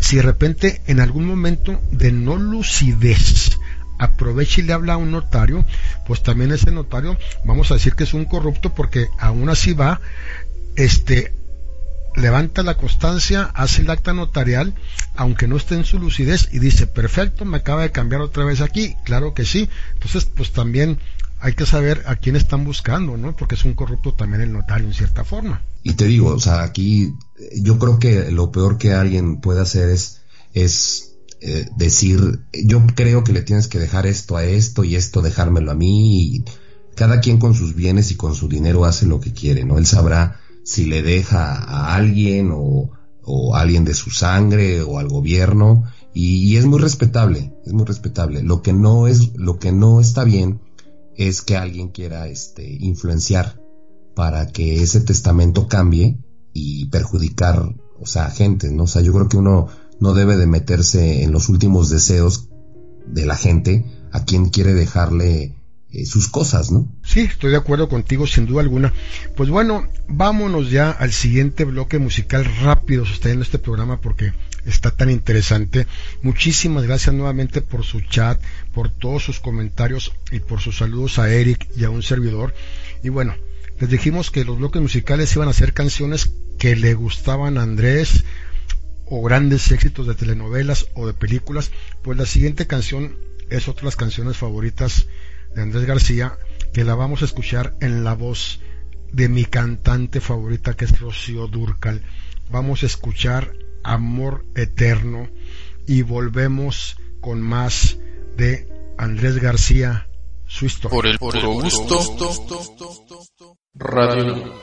si de repente en algún momento de no lucidez aprovecha y le habla a un notario, pues también ese notario, vamos a decir que es un corrupto porque aún así va, este, levanta la constancia, hace el acta notarial, aunque no esté en su lucidez, y dice, perfecto, me acaba de cambiar otra vez aquí, claro que sí, entonces pues también hay que saber a quién están buscando, ¿no? Porque es un corrupto también el notario en cierta forma. Y te digo, o sea, aquí yo creo que lo peor que alguien puede hacer es es eh, decir, yo creo que le tienes que dejar esto a esto y esto dejármelo a mí. Y cada quien con sus bienes y con su dinero hace lo que quiere, ¿no? Él sabrá si le deja a alguien o, o a alguien de su sangre o al gobierno y, es muy respetable, es muy respetable. Lo que no es, lo que no está bien es que alguien quiera este, influenciar para que ese testamento cambie y perjudicar, o sea, gente, ¿no? O sea, yo creo que uno no debe de meterse en los últimos deseos de la gente a quien quiere dejarle eh, sus cosas, ¿no? Sí, estoy de acuerdo contigo, sin duda alguna. Pues bueno, vámonos ya al siguiente bloque musical rápido sosteniendo este programa porque está tan interesante. Muchísimas gracias nuevamente por su chat, por todos sus comentarios y por sus saludos a Eric y a un servidor. Y bueno, les dijimos que los bloques musicales iban a ser canciones que le gustaban a Andrés o grandes éxitos de telenovelas o de películas. Pues la siguiente canción es otra de las canciones favoritas de Andrés García, que la vamos a escuchar en la voz de mi cantante favorita que es Rocío Durcal. Vamos a escuchar Amor Eterno y volvemos con más de Andrés García, su historia. Por el puro gusto, Radio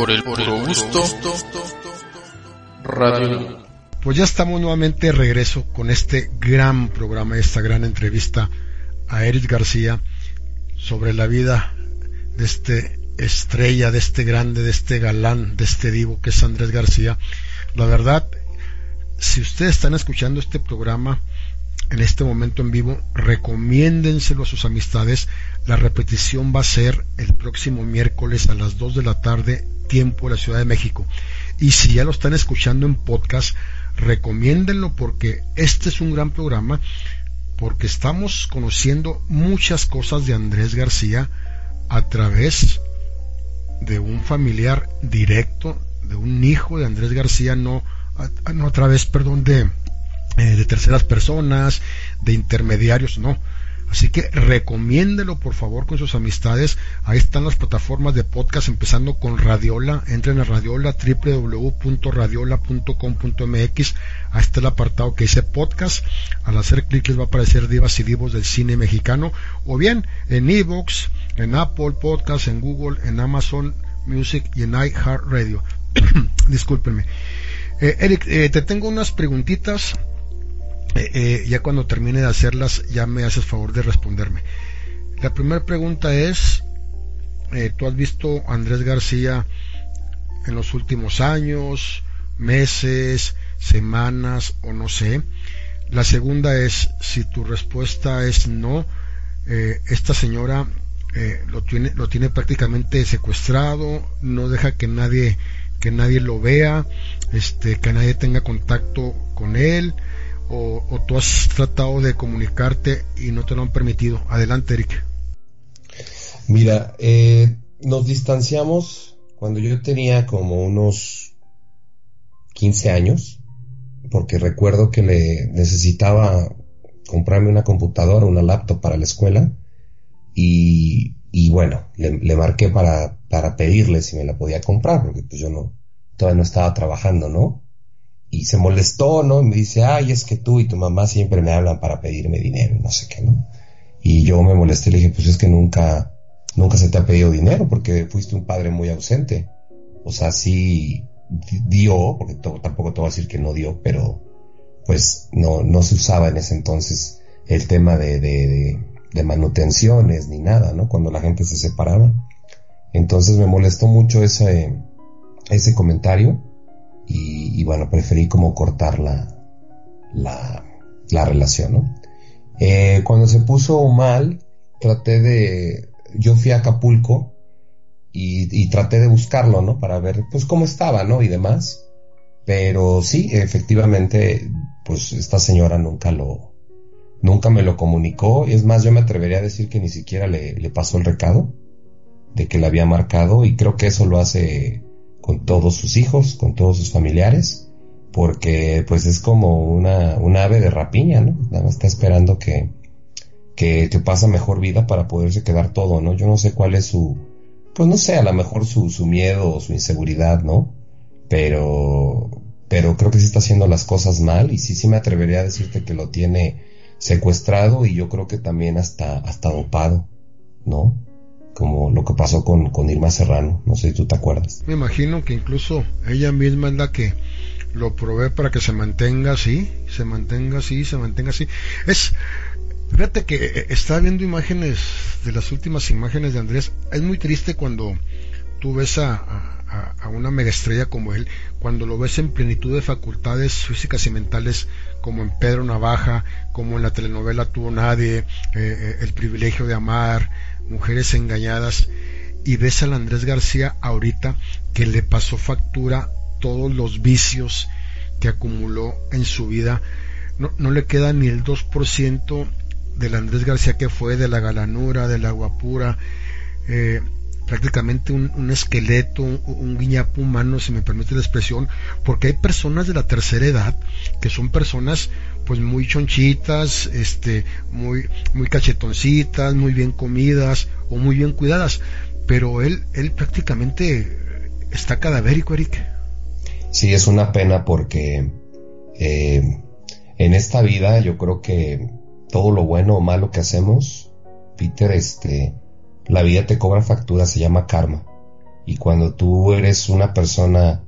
por el puro gusto. Radio. Pues ya estamos nuevamente de regreso con este gran programa, esta gran entrevista a Eric García sobre la vida de este estrella, de este grande, de este galán, de este divo que es Andrés García. La verdad, si ustedes están escuchando este programa en este momento en vivo, recomiéndenselo a sus amistades. La repetición va a ser el próximo miércoles a las 2 de la tarde, tiempo de la Ciudad de México. Y si ya lo están escuchando en podcast, recomiéndenlo porque este es un gran programa, porque estamos conociendo muchas cosas de Andrés García a través de un familiar directo, de un hijo de Andrés García, no a, no a través, perdón, de, eh, de terceras personas, de intermediarios, no. Así que recomiéndelo por favor con sus amistades. Ahí están las plataformas de podcast empezando con Radiola. Entren a Radiola www.radiola.com.mx. Ahí está el apartado que dice podcast. Al hacer clic les va a aparecer divas y divos del cine mexicano. O bien en Evox, en Apple Podcast, en Google, en Amazon Music y en iHeartRadio. Discúlpenme. Eh, Eric, eh, te tengo unas preguntitas. Eh, ya cuando termine de hacerlas, ya me haces favor de responderme. La primera pregunta es, ¿tú has visto a Andrés García en los últimos años, meses, semanas o no sé? La segunda es, si tu respuesta es no, esta señora lo, tiene, lo tiene prácticamente secuestrado, no deja que nadie que nadie lo vea, este, que nadie tenga contacto con él, o, tú has tratado de comunicarte y no te lo han permitido. Adelante, Eric. Mira, eh, nos distanciamos cuando yo tenía como unos 15 años, porque recuerdo que le necesitaba comprarme una computadora, una laptop para la escuela, y, bueno, le, le marqué para, para pedirle si me la podía comprar, porque pues yo no, todavía no estaba trabajando, ¿no? Y se molestó, ¿no? Y me dice, ay, es que tú y tu mamá siempre me hablan para pedirme dinero, no sé qué, ¿no? Y yo me molesté y le dije, pues es que nunca, nunca se te ha pedido dinero porque fuiste un padre muy ausente. O sea, sí dio, porque tampoco te voy a decir que no dio, pero pues no, no se usaba en ese entonces el tema de, de, de manutenciones ni nada, ¿no? Cuando la gente se separaba. Entonces me molestó mucho ese, ese comentario y, bueno, preferí como cortar la, la, relación, ¿no? Eh, cuando se puso mal, traté de, yo fui a Acapulco y, traté de buscarlo, ¿no? Para ver, pues, cómo estaba, ¿no? Y demás. Pero sí, efectivamente, pues, esta señora nunca lo, nunca me lo comunicó. Es más, yo me atrevería a decir que ni siquiera le, le pasó el recado de que le había marcado y creo que eso lo hace con todos sus hijos, con todos sus familiares, porque pues es como una, una ave de rapiña, ¿no? Nada más está esperando que, que, que pasa mejor vida para poderse quedar todo, ¿no? Yo no sé cuál es su, pues no sé, a lo mejor su, su miedo o su inseguridad, ¿no? Pero, pero creo que sí está haciendo las cosas mal y sí, sí me atrevería a decirte que lo tiene secuestrado y yo creo que también hasta, hasta dopado, ¿no? Como lo que pasó con, con Irma Serrano, no sé si tú te acuerdas. Me imagino que incluso ella misma es la que lo provee para que se mantenga así, se mantenga así, se mantenga así. Es, fíjate que eh, estaba viendo imágenes de las últimas imágenes de Andrés, es muy triste cuando tú ves a, a una megaestrella como él, cuando lo ves en plenitud de facultades físicas y mentales, como en Pedro Navaja, como en la telenovela Tuvo Nadie, eh, eh, El privilegio de amar, Mujeres engañadas, y ves al Andrés García ahorita que le pasó factura todos los vicios que acumuló en su vida. No, no le queda ni el 2% del Andrés García que fue, de la galanura, de la guapura. Eh, prácticamente un, esqueleto, un, guiñapo humano, si me permite la expresión, porque hay personas de la tercera edad que son personas pues muy chonchitas, este, muy, muy cachetoncitas, muy bien comidas o muy bien cuidadas, pero él, él prácticamente está cadavérico, Eric. Sí, es una pena porque eh, en esta vida yo creo que todo lo bueno o malo que hacemos, Peter, este, la vida te cobra factura, se llama karma. Y cuando tú eres una persona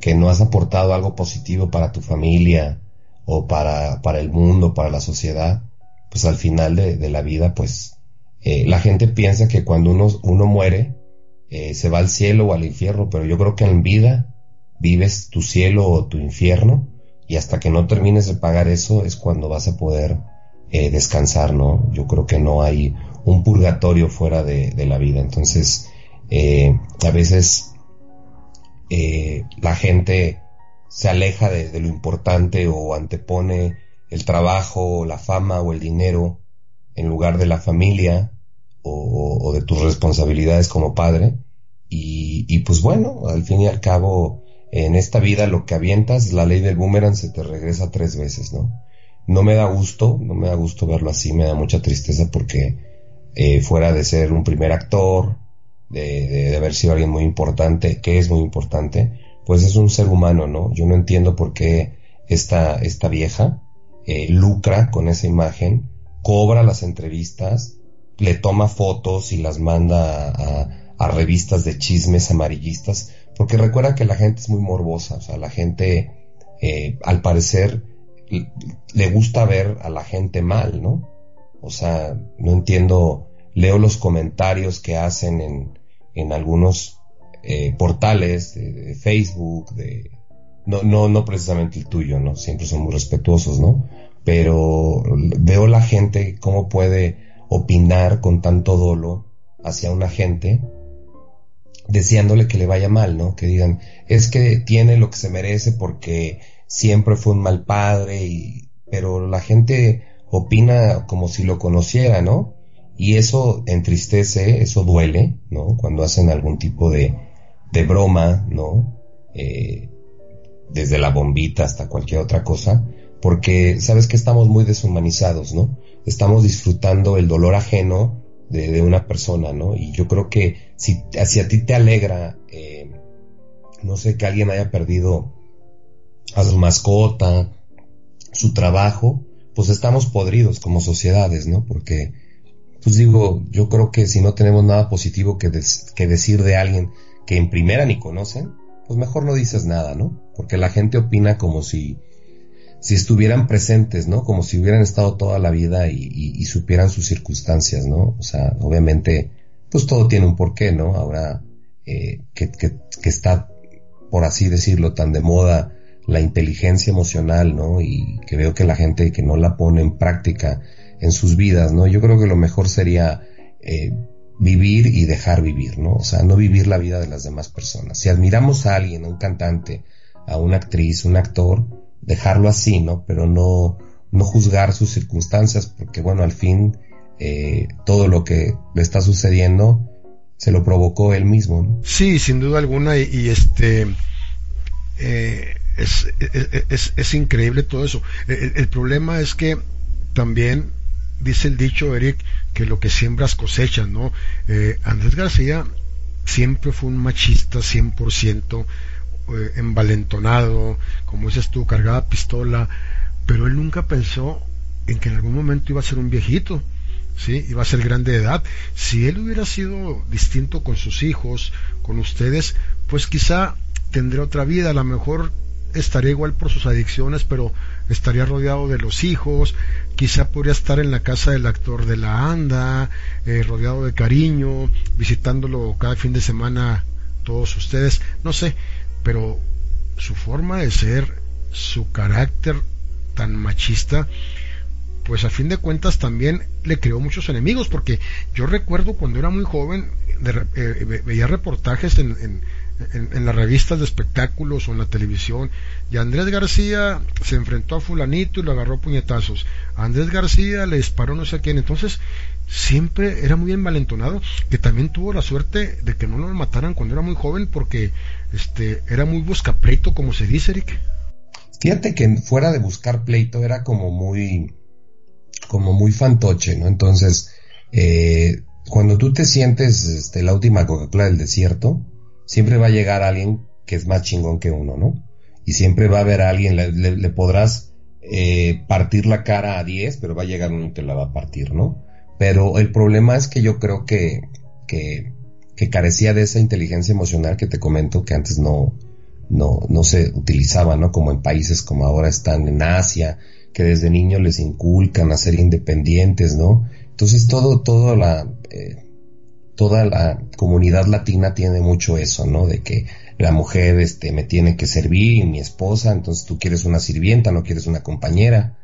que no has aportado algo positivo para tu familia o para, para el mundo, para la sociedad, pues al final de, la vida, pues eh, la gente piensa que cuando uno, uno muere, eh, se va al cielo o al infierno, pero yo creo que en vida vives tu cielo o tu infierno y hasta que no termines de pagar eso es cuando vas a poder eh, descansar, ¿no? Yo creo que no hay un purgatorio fuera de, la vida. Entonces, eh, a veces eh, la gente se aleja de, lo importante o antepone el trabajo, la fama o el dinero en lugar de la familia o, de tus responsabilidades como padre. Y, y, pues bueno, al fin y al cabo, en esta vida lo que avientas, la ley del boomerang se te regresa tres veces, ¿no? No me da gusto, no me da gusto verlo así, me da mucha tristeza porque eh, fuera de ser un primer actor, de, haber sido alguien muy importante, que es muy importante, pues es un ser humano, ¿no? Yo no entiendo por qué esta, esta vieja eh, lucra con esa imagen, cobra las entrevistas, le toma fotos y las manda a, a, revistas de chismes amarillistas, porque recuerda que la gente es muy morbosa, o sea, la gente, eh, al parecer, le gusta ver a la gente mal, ¿no? O sea, no entiendo, leo los comentarios que hacen en, en algunos eh, portales de, Facebook, de, no, no, no precisamente el tuyo, ¿no? Siempre son muy respetuosos, ¿no? Pero veo la gente cómo puede opinar con tanto dolo hacia una gente deseándole que le vaya mal, ¿no? Que digan, es que tiene lo que se merece porque siempre fue un mal padre y, pero la gente opina como si lo conociera, ¿no? Y eso entristece, eso duele, ¿no? Cuando hacen algún tipo de, de broma, ¿no? Eh, desde la bombita hasta cualquier otra cosa, porque sabes que estamos muy deshumanizados, ¿no? Estamos disfrutando el dolor ajeno de, una persona, ¿no? Y yo creo que si, si a ti te alegra, eh, no sé, que alguien haya perdido a su mascota, su trabajo, pues estamos podridos como sociedades, ¿no? Porque, pues digo, yo creo que si no tenemos nada positivo que, decir de alguien que en primera ni conocen, pues mejor no dices nada, ¿no? Porque la gente opina como si, si estuvieran presentes, ¿no? Como si hubieran estado toda la vida y, y, supieran sus circunstancias, ¿no? O sea, obviamente, pues todo tiene un porqué, ¿no? Ahora eh, que, que, que está, por así decirlo, tan de moda la inteligencia emocional, ¿no? Y que veo que la gente que no la pone en práctica en sus vidas, ¿no? Yo creo que lo mejor sería eh, vivir y dejar vivir, ¿no? O sea, no vivir la vida de las demás personas. Si admiramos a alguien, a un cantante, a una actriz, un actor, dejarlo así, ¿no? Pero no, no juzgar sus circunstancias, porque bueno, al fin eh, todo lo que le está sucediendo se lo provocó él mismo, ¿no? Sí, sin duda alguna, y, y este eh, es, es, es, increíble todo eso. El, problema es que también dice el dicho, Eric, que lo que siembras cosechas, ¿no? Eh, Andrés García siempre fue un machista 100% eh, envalentonado, como dices tú, cargada pistola, pero él nunca pensó en que en algún momento iba a ser un viejito, ¿sí? Iba a ser grande de edad. Si él hubiera sido distinto con sus hijos, con ustedes, pues quizá tendría otra vida, a lo mejor estaría igual por sus adicciones, pero estaría rodeado de los hijos, quizá podría estar en la casa del actor de la anda, eh, rodeado de cariño, visitándolo cada fin de semana todos ustedes, no sé, pero su forma de ser, su carácter tan machista, pues a fin de cuentas también le creó muchos enemigos, porque yo recuerdo cuando era muy joven, eh, veía reportajes en, las revistas de espectáculos o en la televisión, y Andrés García se enfrentó a fulanito y lo agarró puñetazos. Andrés García le disparó no sé a quién. Entonces, siempre era muy envalentonado, que también tuvo la suerte de que no lo mataran cuando era muy joven, porque este era muy buscapleito, como se dice, Eric. Fíjate que fuera de buscar pleito era como muy, como muy fantoche, ¿no? Entonces, eh, cuando tú te sientes este, la última Coca-Cola del desierto, siempre va a llegar alguien que es más chingón que uno, ¿no? Y siempre va a haber alguien, le, podrás eh, partir la cara a 10, pero va a llegar uno que la va a partir, ¿no? Pero el problema es que yo creo que, que carecía de esa inteligencia emocional que te comento que antes no, no, no se utilizaba, ¿no? Como en países como ahora están en Asia, que desde niños les inculcan a ser independientes, ¿no? Entonces todo, todo la, eh, toda la comunidad latina tiene mucho eso, ¿no? De que la mujer, este, me tiene que servir mi esposa, entonces tú quieres una sirvienta, no quieres una compañera.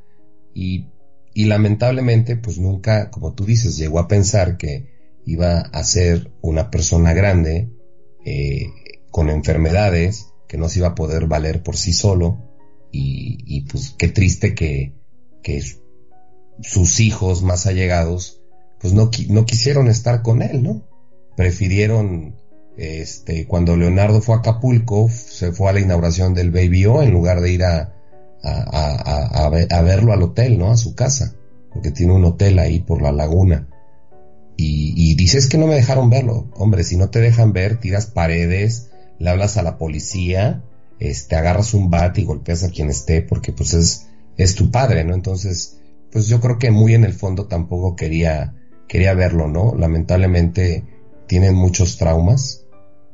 Y, y lamentablemente, pues nunca, como tú dices, llegó a pensar que iba a ser una persona grande, eh, con enfermedades, que no se iba a poder valer por sí solo, y, y pues qué triste que, que sus hijos más allegados, pues no, no quisieron estar con él, ¿no? Prefirieron, este, cuando Leonardo fue a Acapulco, se fue a la inauguración del Baby O en lugar de ir a, a, a, a, verlo al hotel, ¿no? A su casa, porque tiene un hotel ahí por la laguna. Y, y dices que no me dejaron verlo. Hombre, si no te dejan ver, tiras paredes, le hablas a la policía, este, agarras un bat y golpeas a quien esté, porque pues es, es tu padre, ¿no? Entonces, pues yo creo que muy en el fondo tampoco quería, quería verlo, ¿no? Lamentablemente tienen muchos traumas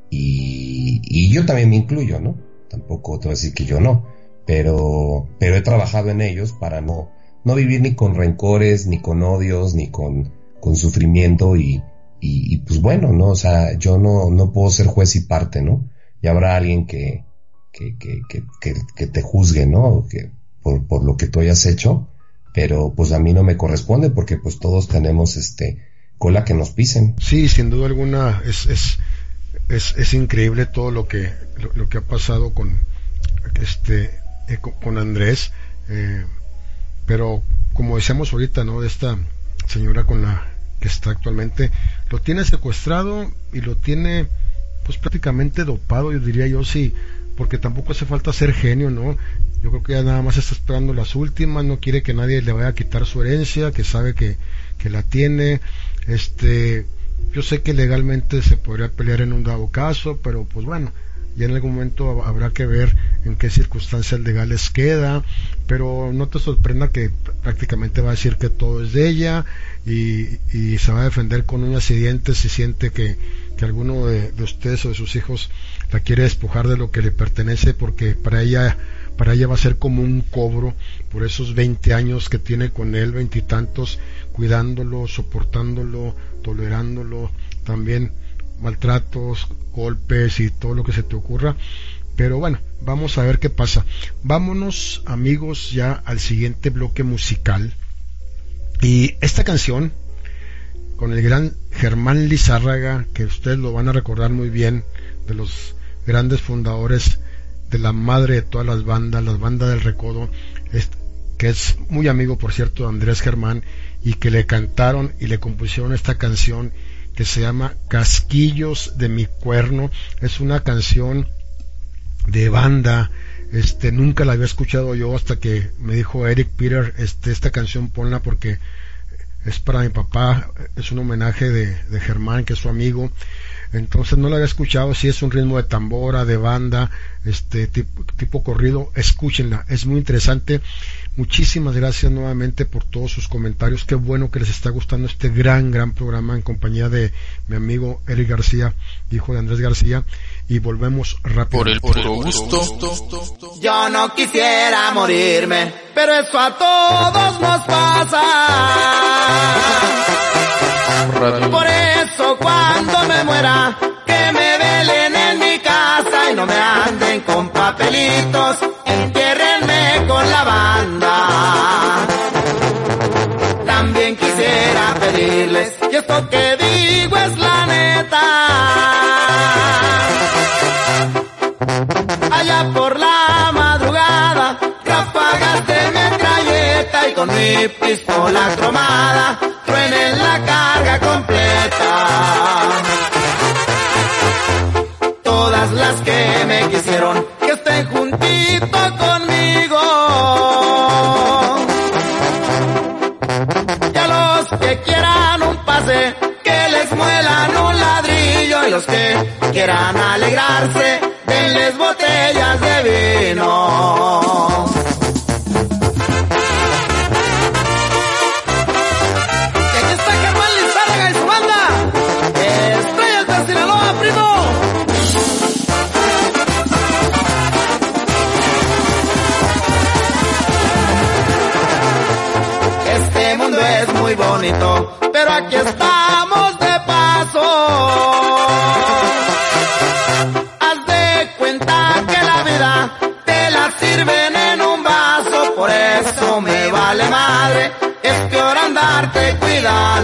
y, y yo también me incluyo, ¿no? Tampoco te voy a decir que yo no, pero, pero he trabajado en ellos para no, no vivir ni con rencores, ni con odios, ni con, con sufrimiento y, y, pues bueno, ¿no? O sea, yo no, no puedo ser juez y parte, ¿no? Y habrá alguien que, que, que, que, que te juzgue, ¿no? Que, por, por lo que tú hayas hecho, pero pues a mí no me corresponde porque pues todos tenemos este cola que nos pisen. Sí, sin duda alguna es, es, es, increíble todo lo que, lo, que ha pasado con, este, eh, con, con, Andrés, eh, pero como decíamos ahorita, ¿no? De esta señora con la que está actualmente, lo tiene secuestrado y lo tiene pues prácticamente dopado, yo diría yo, sí, porque tampoco hace falta ser genio, ¿no? Yo creo que ya nada más está esperando las últimas, no quiere que nadie le vaya a quitar su herencia, que sabe que, que la tiene. Este, yo sé que legalmente se podría pelear en un dado caso, pero pues bueno, ya en algún momento habrá que ver en qué circunstancias legales queda, pero no te sorprenda que prácticamente va a decir que todo es de ella y, y se va a defender con uñas y dientes si siente que, que alguno de, de, ustedes o de sus hijos la quiere despojar de lo que le pertenece porque para ella para ella va a ser como un cobro por esos 20 años que tiene con él, veintitantos, cuidándolo, soportándolo, tolerándolo, también maltratos, golpes y todo lo que se te ocurra. Pero bueno, vamos a ver qué pasa. Vámonos amigos ya al siguiente bloque musical. Y esta canción, con el gran Germán Lizárraga, que ustedes lo van a recordar muy bien, de los grandes fundadores de la madre de todas las bandas, las bandas del Recodo, que es muy amigo, por cierto, de Andrés Germán, y que le cantaron y le compusieron esta canción que se llama Casquillos de mi cuerno. Es una canción de banda, este nunca la había escuchado yo hasta que me dijo Eric Peter, este esta canción ponla porque es para mi papá, es un homenaje de, de Germán, que es su amigo, entonces no la había escuchado, si es un ritmo de tambora, de banda, este tipo, tipo, corrido, escúchenla, es muy interesante. Muchísimas gracias nuevamente por todos sus comentarios, qué bueno que les está gustando este gran, gran programa en compañía de mi amigo Eric García, hijo de Andrés García, y volvemos rápido. Por el puro gusto. Yo no quisiera morirme, pero eso a todos nos pasa. Por eso cuando me muera, que me velen en mi casa y no me anden con papelitos, entiérrenme con la banda. También quisiera pedirles, y esto que digo es la neta. Allá por la madrugada, ráfagas de metralleta y con mi pistola cromada, truenen la carga completa. Todas las que me quieran alegrarse, denles botellas de vino. A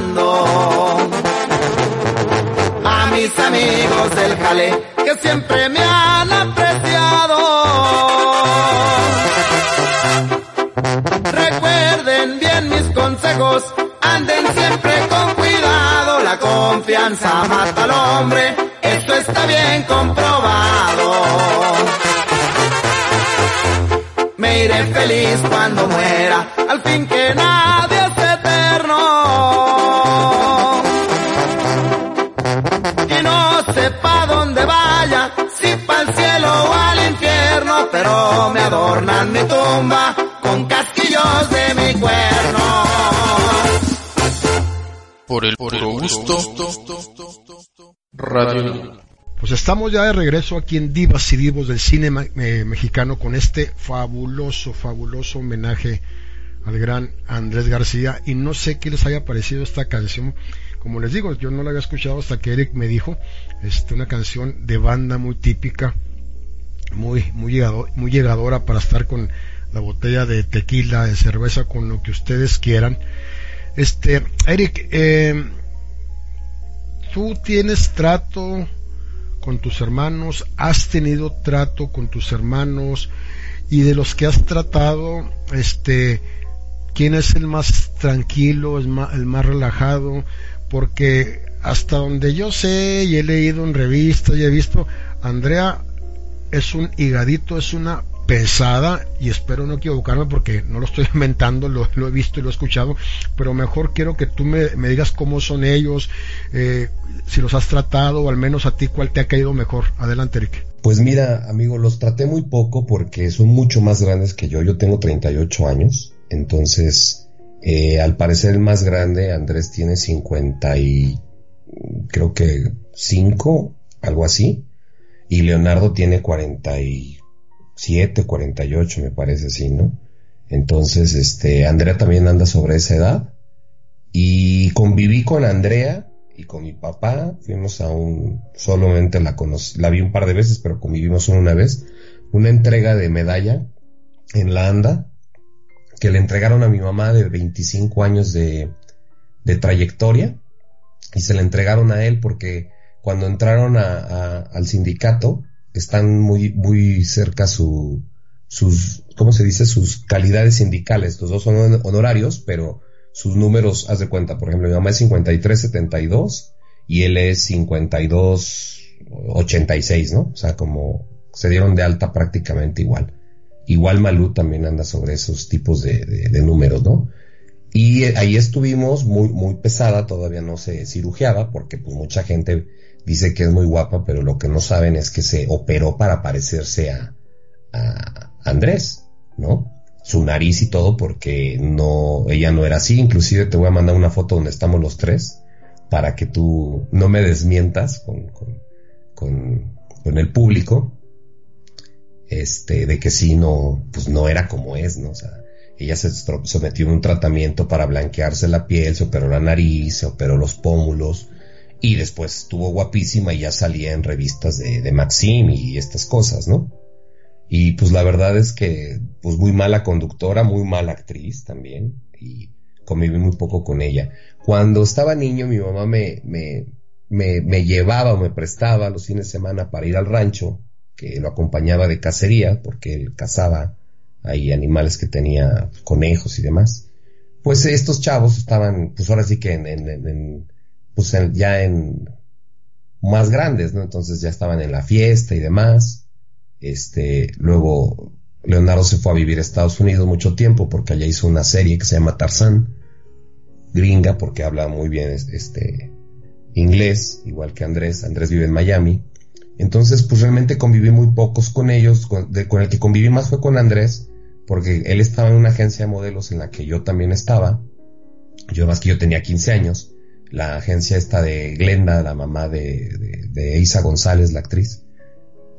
mis amigos del jale, que siempre me han apreciado. Recuerden bien mis consejos, anden siempre con cuidado, la confianza mata al hombre, eso está bien comprobado. Me iré feliz cuando muera, al fin que nadie adornan mi tumba con casquillos de mi cuerno. Por el gusto. Radio. Pues estamos ya de regreso aquí en Divas y Divos del cine eh, mexicano con este fabuloso, fabuloso homenaje al gran Andrés García y no sé qué les haya parecido esta canción. Como les digo, yo no la había escuchado hasta que Eric me dijo, este, una canción de banda muy típica, muy, muy, llegado- muy llegadora para estar con la botella de tequila, de cerveza, con lo que ustedes quieran. Este, Eric, eh, tú tienes trato con tus hermanos, has tenido trato con tus hermanos y de los que has tratado, este, quién es el más tranquilo, el más, el más relajado, porque hasta donde yo sé y he leído en revistas y he visto, Andrea es un higadito, es una pesada y espero no equivocarme porque no lo estoy inventando, lo, he visto y lo he escuchado, pero mejor quiero que tú me, me digas cómo son ellos, eh, si los has tratado o al menos a ti cuál te ha caído mejor. Adelante, Eric. Pues mira, amigo, los traté muy poco porque son mucho más grandes que yo. Yo tengo 38 años, entonces, eh, al parecer el más grande, Andrés tiene 50 y creo que 5, algo así, y Leonardo tiene 47, 48, me parece así, ¿no? Entonces, este, Andrea también anda sobre esa edad. Y conviví con Andrea y con mi papá, fuimos a un, solamente la conocí, la vi un par de veces, pero convivimos solo una vez, una entrega de medalla en la ANDA, que le entregaron a mi mamá de 25 años de, de trayectoria, y se la entregaron a él porque cuando entraron al sindicato, están muy, muy cerca su, sus, ¿cómo se dice? Sus calidades sindicales, los dos son honorarios, pero sus números, haz de cuenta, por ejemplo, mi mamá es 5372 y él es 5286, ¿no? O sea, como se dieron de alta prácticamente igual. Igual Malú también anda sobre esos tipos de, de, de números, ¿no? Y ahí estuvimos muy, muy pesada, todavía no se cirugiaba, porque pues mucha gente dice que es muy guapa, pero lo que no saben es que se operó para parecerse a, a Andrés, ¿no? Su nariz y todo, porque no, ella no era así, inclusive te voy a mandar una foto donde estamos los tres, para que tú no me desmientas con, con, con, con el público, este, de que sí, no, pues no era como es, ¿no? O sea, ella se sometió a un tratamiento para blanquearse la piel, se operó la nariz, se operó los pómulos y después estuvo guapísima y ya salía en revistas de, de Maxim y estas cosas, ¿no? Y pues la verdad es que pues muy mala conductora, muy mala actriz también y conviví muy poco con ella. Cuando estaba niño mi mamá me, me, me, llevaba o me prestaba los fines de semana para ir al rancho, que lo acompañaba de cacería porque él cazaba hay animales que tenía conejos y demás. Pues estos chavos estaban, pues ahora sí que en, en pues ya en más grandes, ¿no? Entonces ya estaban en la fiesta y demás. Este, luego Leonardo se fue a vivir a Estados Unidos mucho tiempo porque allá hizo una serie que se llama Tarzán, gringa porque habla muy bien este inglés, igual que Andrés. Andrés vive en Miami. Entonces, pues realmente conviví muy pocos con ellos. Con, con el que conviví más fue con Andrés porque él estaba en una agencia de modelos en la que yo también estaba. Yo más que yo tenía 15 años. La agencia está de Glenda, la mamá de, de, Isa González, la actriz.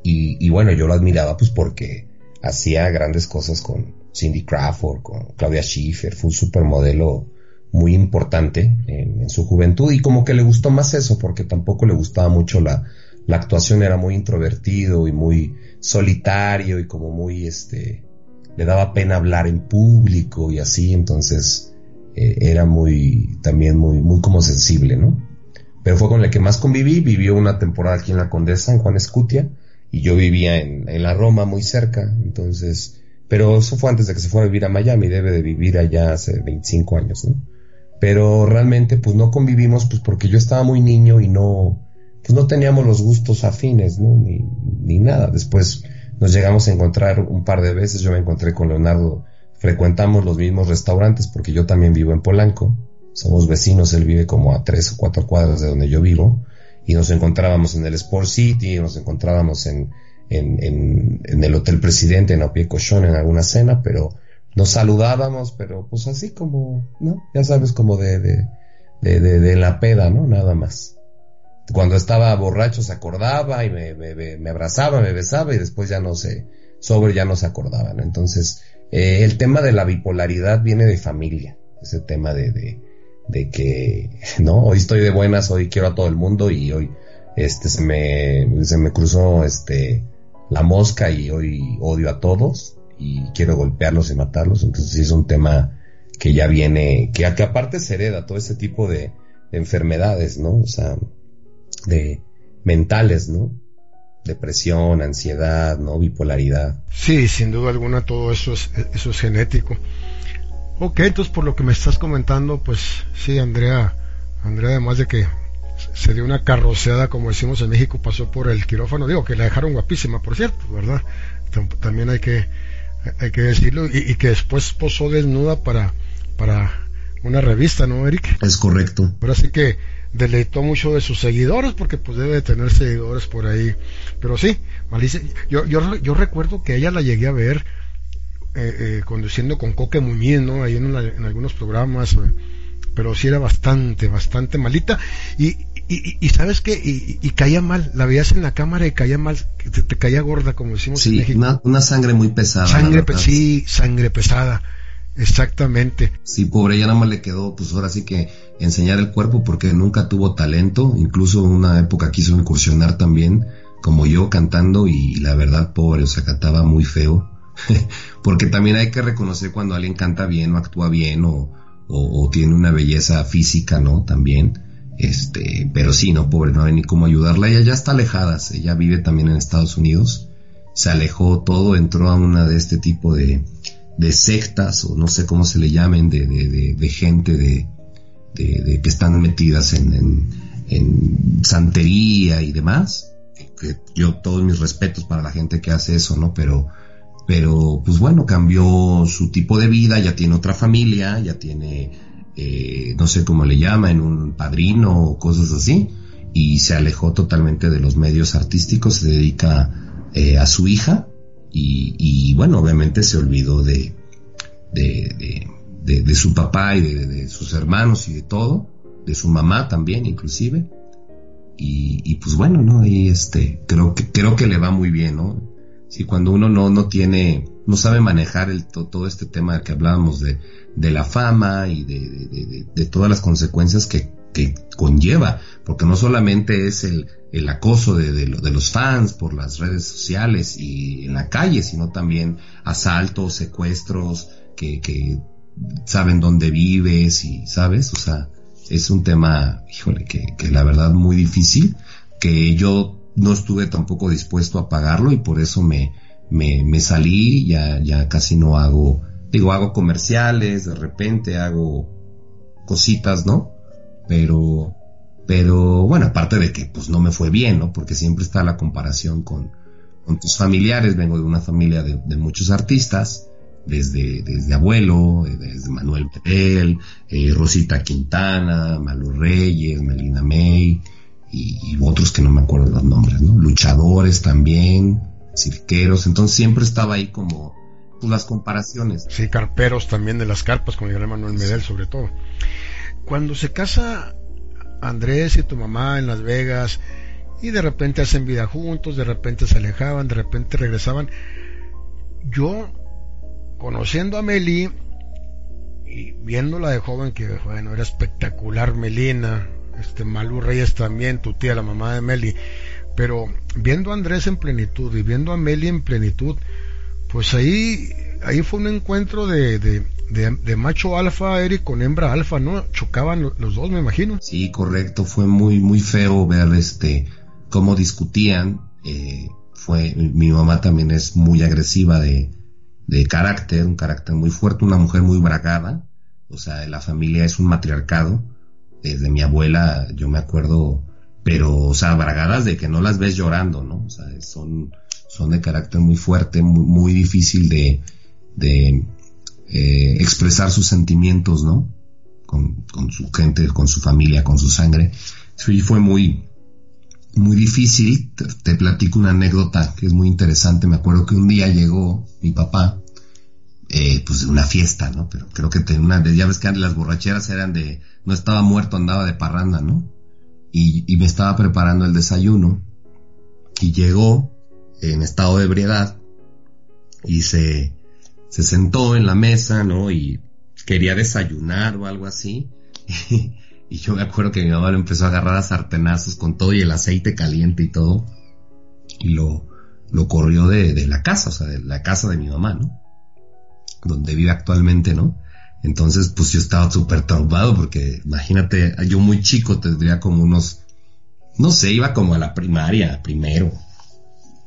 Y, y, bueno, yo lo admiraba pues porque hacía grandes cosas con Cindy Crawford, con Claudia Schiffer, fue un supermodelo muy importante en, su juventud y como que le gustó más eso porque tampoco le gustaba mucho la, la actuación, era muy introvertido y muy solitario y como muy este le daba pena hablar en público y así, entonces eh, era muy también muy muy como sensible, ¿no? Pero fue con el que más conviví, vivió una temporada aquí en la Condesa, en Juan Escutia, y yo vivía en, en la Roma muy cerca, entonces, pero eso fue antes de que se fuera a vivir a Miami, debe de vivir allá hace 25 años, ¿no? pero realmente pues no convivimos pues porque yo estaba muy niño y no pues no teníamos los gustos afines no ni, ni nada después nos llegamos a encontrar un par de veces yo me encontré con Leonardo frecuentamos los mismos restaurantes porque yo también vivo en Polanco somos vecinos él vive como a tres o cuatro cuadras de donde yo vivo y nos encontrábamos en el Sport City nos encontrábamos en en, en, el Hotel Presidente en Opie Cochón en alguna cena pero nos saludábamos, pero pues así como, ¿no? Ya sabes, como de, de, de, de, la peda, ¿no? Nada más. Cuando estaba borracho se acordaba y me, me, me abrazaba, me besaba y después ya no se, sobre ya no se acordaban. Entonces, eh, el tema de la bipolaridad viene de familia. Ese tema de, de, de que, ¿no? Hoy estoy de buenas, hoy quiero a todo el mundo y hoy, este, se me, se me cruzó, este, la mosca y hoy odio a todos y quiero golpearlos y matarlos. Entonces sí es un tema que ya viene, que, que aparte se hereda todo ese tipo de, enfermedades, ¿no? O sea, de mentales, ¿no? Depresión, ansiedad, ¿no? Bipolaridad. Sí, sin duda alguna todo eso es, eso es genético. Ok, entonces por lo que me estás comentando, pues sí, Andrea, Andrea además de que se dio una carroceada, como decimos en México, pasó por el quirófano, digo que la dejaron guapísima, por cierto, ¿verdad? También hay que hay que decirlo, y, que después posó desnuda para, para una revista, ¿no, Eric? Es correcto. Pero así que deleitó mucho de sus seguidores, porque pues debe de tener seguidores por ahí. Pero sí, Malicia, yo, yo, yo recuerdo que ella la llegué a ver eh, eh, conduciendo con Coque Muñiz, ¿no? Ahí en, en algunos programas, eh, pero sí era bastante, bastante malita. Y, y, y, sabes que y, caía mal, la veías en la cámara y caía mal, te, caía gorda, como decimos en México. Una, una sangre muy pesada. Sangre, sí, sangre pesada, exactamente. Sí, pobre, ya nada más le quedó, pues ahora sí que enseñar el cuerpo porque nunca tuvo talento, incluso una época quiso incursionar también, como yo cantando y la verdad, pobre, o sea, cantaba muy feo. porque también hay que reconocer cuando alguien canta bien o actúa bien o, o, o tiene una belleza física, ¿no? También este, pero sí, no, pobre, no hay ni cómo ayudarla. Ella ya está alejada, ella vive también en Estados Unidos. Se alejó todo, entró a una de este tipo de, de sectas, o no sé cómo se le llamen, de, de, de, gente de, que están metidas en, en, en santería y demás. Que yo todos mis respetos para la gente que hace eso, ¿no? Pero, pero pues bueno, cambió su tipo de vida, ya tiene otra familia, ya tiene eh, no sé cómo le llaman, un padrino o cosas así, y se alejó totalmente de los medios artísticos, se dedica eh, a su hija y, bueno, obviamente se olvidó de, de, de, su papá y de, sus hermanos y de todo, de su mamá también inclusive. Y, pues bueno, ¿no? Y este, creo que, creo que le va muy bien, ¿no? Si cuando uno no, no tiene, no sabe manejar el, todo este tema que hablábamos de, de la fama y de, de, todas las consecuencias que, que, conlleva, porque no solamente es el, el acoso de, los fans por las redes sociales y en la calle, sino también asaltos, secuestros, que, que saben dónde vives y, ¿sabes? O sea, es un tema, híjole, que, que la verdad muy difícil, que yo no estuve tampoco dispuesto a pagarlo y por eso me, me, me salí, ya, ya casi no hago digo, hago comerciales, de repente hago cositas, ¿no? Pero, pero bueno, aparte de que pues no me fue bien, ¿no? Porque siempre está la comparación con, con tus familiares, vengo de una familia de, muchos artistas, desde, desde abuelo, desde Manuel Perel, eh, Rosita Quintana, Malu Reyes, Melina May, y, y, otros que no me acuerdo los nombres, ¿no? Luchadores también, cirqueros, entonces siempre estaba ahí como, pues, las comparaciones. Sí, carperos también de las carpas, con el gran Manuel Medel sobre todo. Cuando se casa Andrés y tu mamá en Las Vegas y de repente hacen vida juntos, de repente se alejaban, de repente regresaban, yo conociendo a Meli y viéndola de joven que bueno era espectacular Melina este Malú Reyes también tu tía la mamá de Meli pero viendo a Andrés en plenitud y viendo a Meli en plenitud pues ahí ahí fue un encuentro de, de, macho alfa Eric con hembra alfa no chocaban los dos me imagino. Sí correcto. Fue muy muy feo ver este cómo discutían. Eh, fue mi mamá también es muy agresiva de de carácter, un carácter muy fuerte, una mujer muy bragada, o sea, la familia es un matriarcado, desde mi abuela yo me acuerdo, pero, o sea, bragadas de que no las ves llorando, ¿no? O sea, son, son de carácter muy fuerte, muy, muy difícil de, de eh, expresar sus sentimientos, ¿no? Con, con, su gente, con su familia, con su sangre. Sí, fue muy, muy difícil. Te, platico una anécdota que es muy interesante. Me acuerdo que un día llegó mi papá, eh, pues de una fiesta, ¿no? Pero creo que tenía una, ya ves que las borracheras eran de, no estaba muerto, andaba de parranda, ¿no? Y, me estaba preparando el desayuno y llegó en estado de ebriedad y se, se sentó en la mesa, ¿no? Y quería desayunar o algo así. Y yo me acuerdo que mi mamá lo empezó a agarrar a sartenazos con todo y el aceite caliente y todo. Y lo, lo corrió de, la casa, o sea, de la casa de mi mamá, ¿no? Donde vive actualmente, ¿no? Entonces, pues yo estaba súper traumado porque imagínate, yo muy chico tendría como unos, no sé, iba como a la primaria, primero,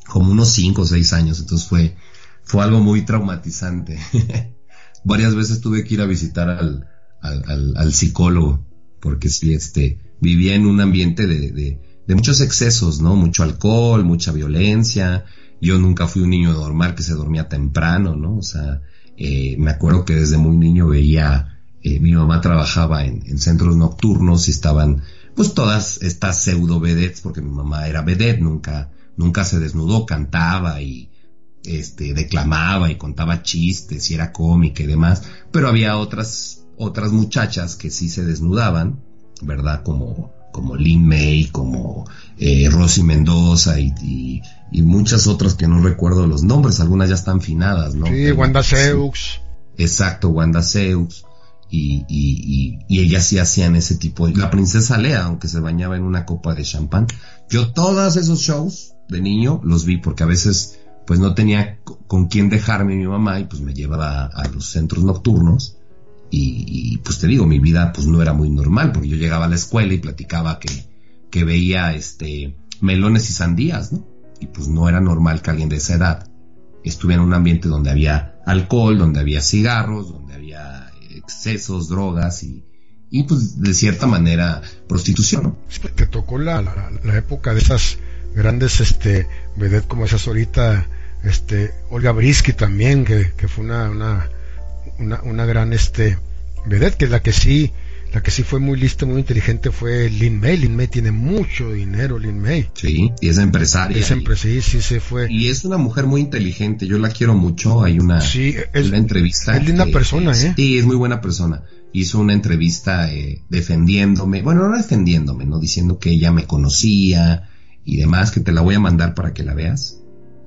como unos 5 o 6 años, entonces fue, fue algo muy traumatizante. Varias veces tuve que ir a visitar al, al, al psicólogo porque sí, este, vivía en un ambiente de, de, muchos excesos, ¿no? Mucho alcohol, mucha violencia. Yo nunca fui un niño normal que se dormía temprano, ¿no? O sea, eh, me acuerdo que desde muy niño veía, eh, mi mamá trabajaba en, en, centros nocturnos y estaban, pues todas estas pseudo vedettes, porque mi mamá era vedette, nunca, nunca se desnudó, cantaba y, este, declamaba y contaba chistes y era cómica y demás, pero había otras otras muchachas que sí se desnudaban, ¿verdad? Como, como Lin May, como eh, Rosy Mendoza y, y, muchas otras que no recuerdo los nombres, algunas ya están finadas, ¿no? Sí, Wanda Seux. Exacto, Wanda Seux. Y, y, y, ellas sí hacían ese tipo de... La princesa Lea, aunque se bañaba en una copa de champán. Yo todos esos shows de niño los vi porque a veces pues no tenía con quién dejarme mi mamá y pues me llevaba a los centros nocturnos y, pues te digo, mi vida pues no era muy normal, porque yo llegaba a la escuela y platicaba que, que veía este melones y sandías, ¿no? Y pues no era normal que alguien de esa edad estuviera en un ambiente donde había alcohol, donde había cigarros, donde había excesos, drogas y, y pues de cierta manera prostitución. ¿no? Te tocó la, la, época de esas grandes este vedette como esas ahorita, este Olga Brisky también, que, que fue una, una una, una gran este vedette, que es la que sí la que sí fue muy lista, muy inteligente fue Lin May. Lin May tiene mucho dinero, Lin May. Sí, y es empresaria. Es empresaria, sí, sí, se fue. Y es una mujer muy inteligente, yo la quiero mucho. Hay una, sí, es, una entrevista. Es linda persona, ¿eh? Sí, es muy buena persona. Hizo una entrevista eh, defendiéndome, bueno, no defendiéndome, ¿no? Diciendo que ella me conocía y demás, que te la voy a mandar para que la veas.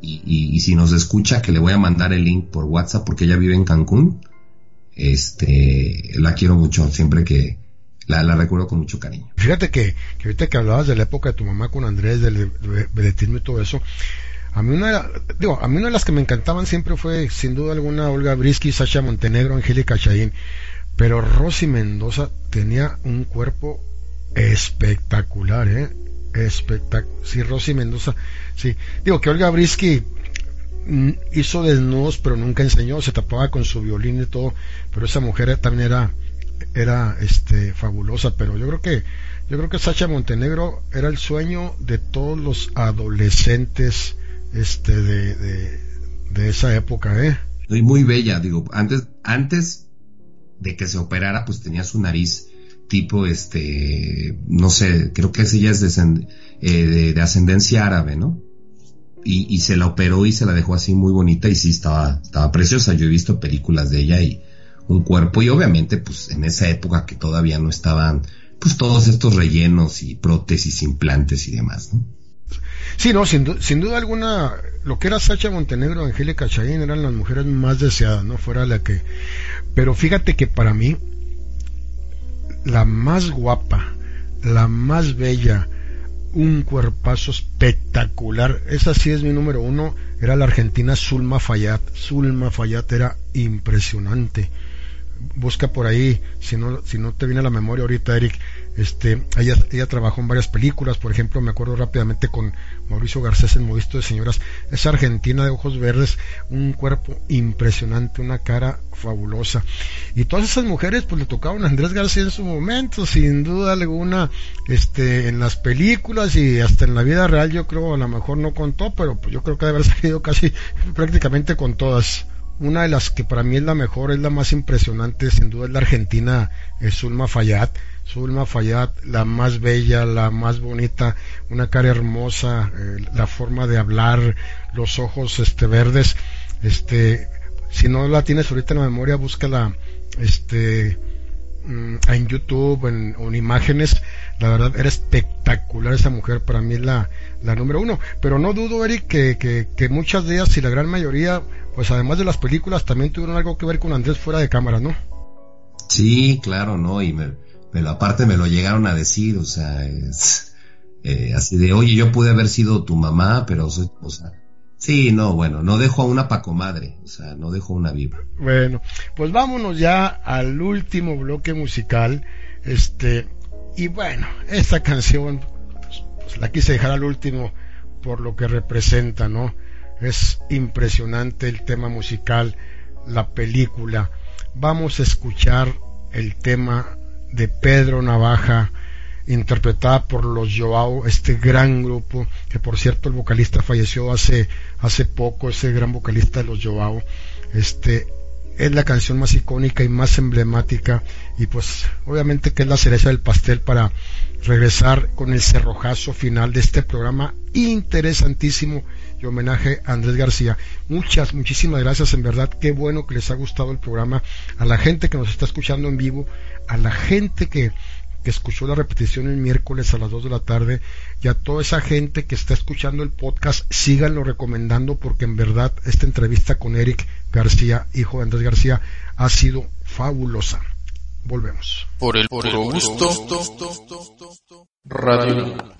Y, y, y si nos escucha, que le voy a mandar el link por WhatsApp porque ella vive en Cancún este, la quiero mucho, siempre que la, recuerdo con mucho cariño. Fíjate que, que ahorita que hablabas de la época de tu mamá con Andrés, del vedetismo y todo eso, a mí una, digo, a mí una de las que me encantaban siempre fue, sin duda alguna, Olga Brisky, Sasha Montenegro, Angélica Chaín, pero Rosy Mendoza tenía un cuerpo espectacular, ¿eh? Espectacular. Sí, Rosy Mendoza, sí. Digo que Olga Brisky hizo desnudos pero nunca enseñó, se tapaba con su violín y todo, pero esa mujer también era era este fabulosa, pero yo creo que yo creo que Sacha Montenegro era el sueño de todos los adolescentes este de, de, esa época, ¿eh? Y muy bella, digo, antes antes de que se operara pues tenía su nariz tipo este no sé, creo que ella es eh, de ascendencia árabe, ¿no? Y, se la operó y se la dejó así muy bonita y sí estaba, estaba preciosa. Yo he visto películas de ella y un cuerpo y obviamente pues en esa época que todavía no estaban pues todos estos rellenos y prótesis, implantes y demás. Sí, no, sin, sin duda alguna, lo que era Sacha Montenegro, Angélica Chaín eran las mujeres más deseadas, ¿no? Fuera la que... Pero fíjate que para mí, la más guapa, la más bella, un cuerpazo espectacular, esa sí es mi número uno, era la argentina Zulma Fayat. Zulma Fayat era impresionante. Busca por ahí, si no, si no te viene a la memoria ahorita, Eric, este, ella, ella trabajó en varias películas, por ejemplo, me acuerdo rápidamente con Mauricio Garcés en Movisto de Señoras, es argentina de ojos verdes, un cuerpo impresionante, una cara fabulosa. Y todas esas mujeres pues le tocaban a Andrés García en su momento, sin duda alguna, este, en las películas y hasta en la vida real yo creo a lo mejor no contó, pero pues, yo creo que debe haber salido casi prácticamente con todas. Una de las que para mí es la mejor, es la más impresionante, sin duda es la argentina es Zulma Fayad Zulma Fayad, la más bella, la más bonita, una cara hermosa, eh, la forma de hablar, los ojos este verdes, este si no la tienes ahorita en la memoria, búscala este mm, en YouTube en, en imágenes, la verdad era espectacular esa mujer, para mí la, la número uno, pero no dudo Eric que, que, que muchas de ellas y la gran mayoría, pues además de las películas también tuvieron algo que ver con Andrés fuera de cámara, ¿no? Sí, claro, no, y me, pero aparte me lo llegaron a decir, o sea, es eh, así de, oye, yo pude haber sido tu mamá, pero soy, o sea, sí, no, bueno, no dejo a una pacomadre, o sea, no dejo una viva. Bueno, pues vámonos ya al último bloque musical, este, y bueno, esta canción, pues la quise dejar al último por lo que representa, ¿no? Es impresionante el tema musical, la película. Vamos a escuchar el tema de Pedro Navaja, interpretada por los Joao, este gran grupo, que por cierto el vocalista falleció hace, hace poco, ese gran vocalista de los Joao, este, es la canción más icónica y más emblemática y pues obviamente que es la cereza del pastel para regresar con el cerrojazo final de este programa interesantísimo y homenaje a Andrés García. Muchas, muchísimas gracias, en verdad, qué bueno que les ha gustado el programa, a la gente que nos está escuchando en vivo, a la gente que, que escuchó la repetición el miércoles a las 2 de la tarde y a toda esa gente que está escuchando el podcast, síganlo recomendando porque en verdad esta entrevista con Eric García, hijo de Andrés García, ha sido fabulosa. Volvemos. Por el puro gusto. Radio.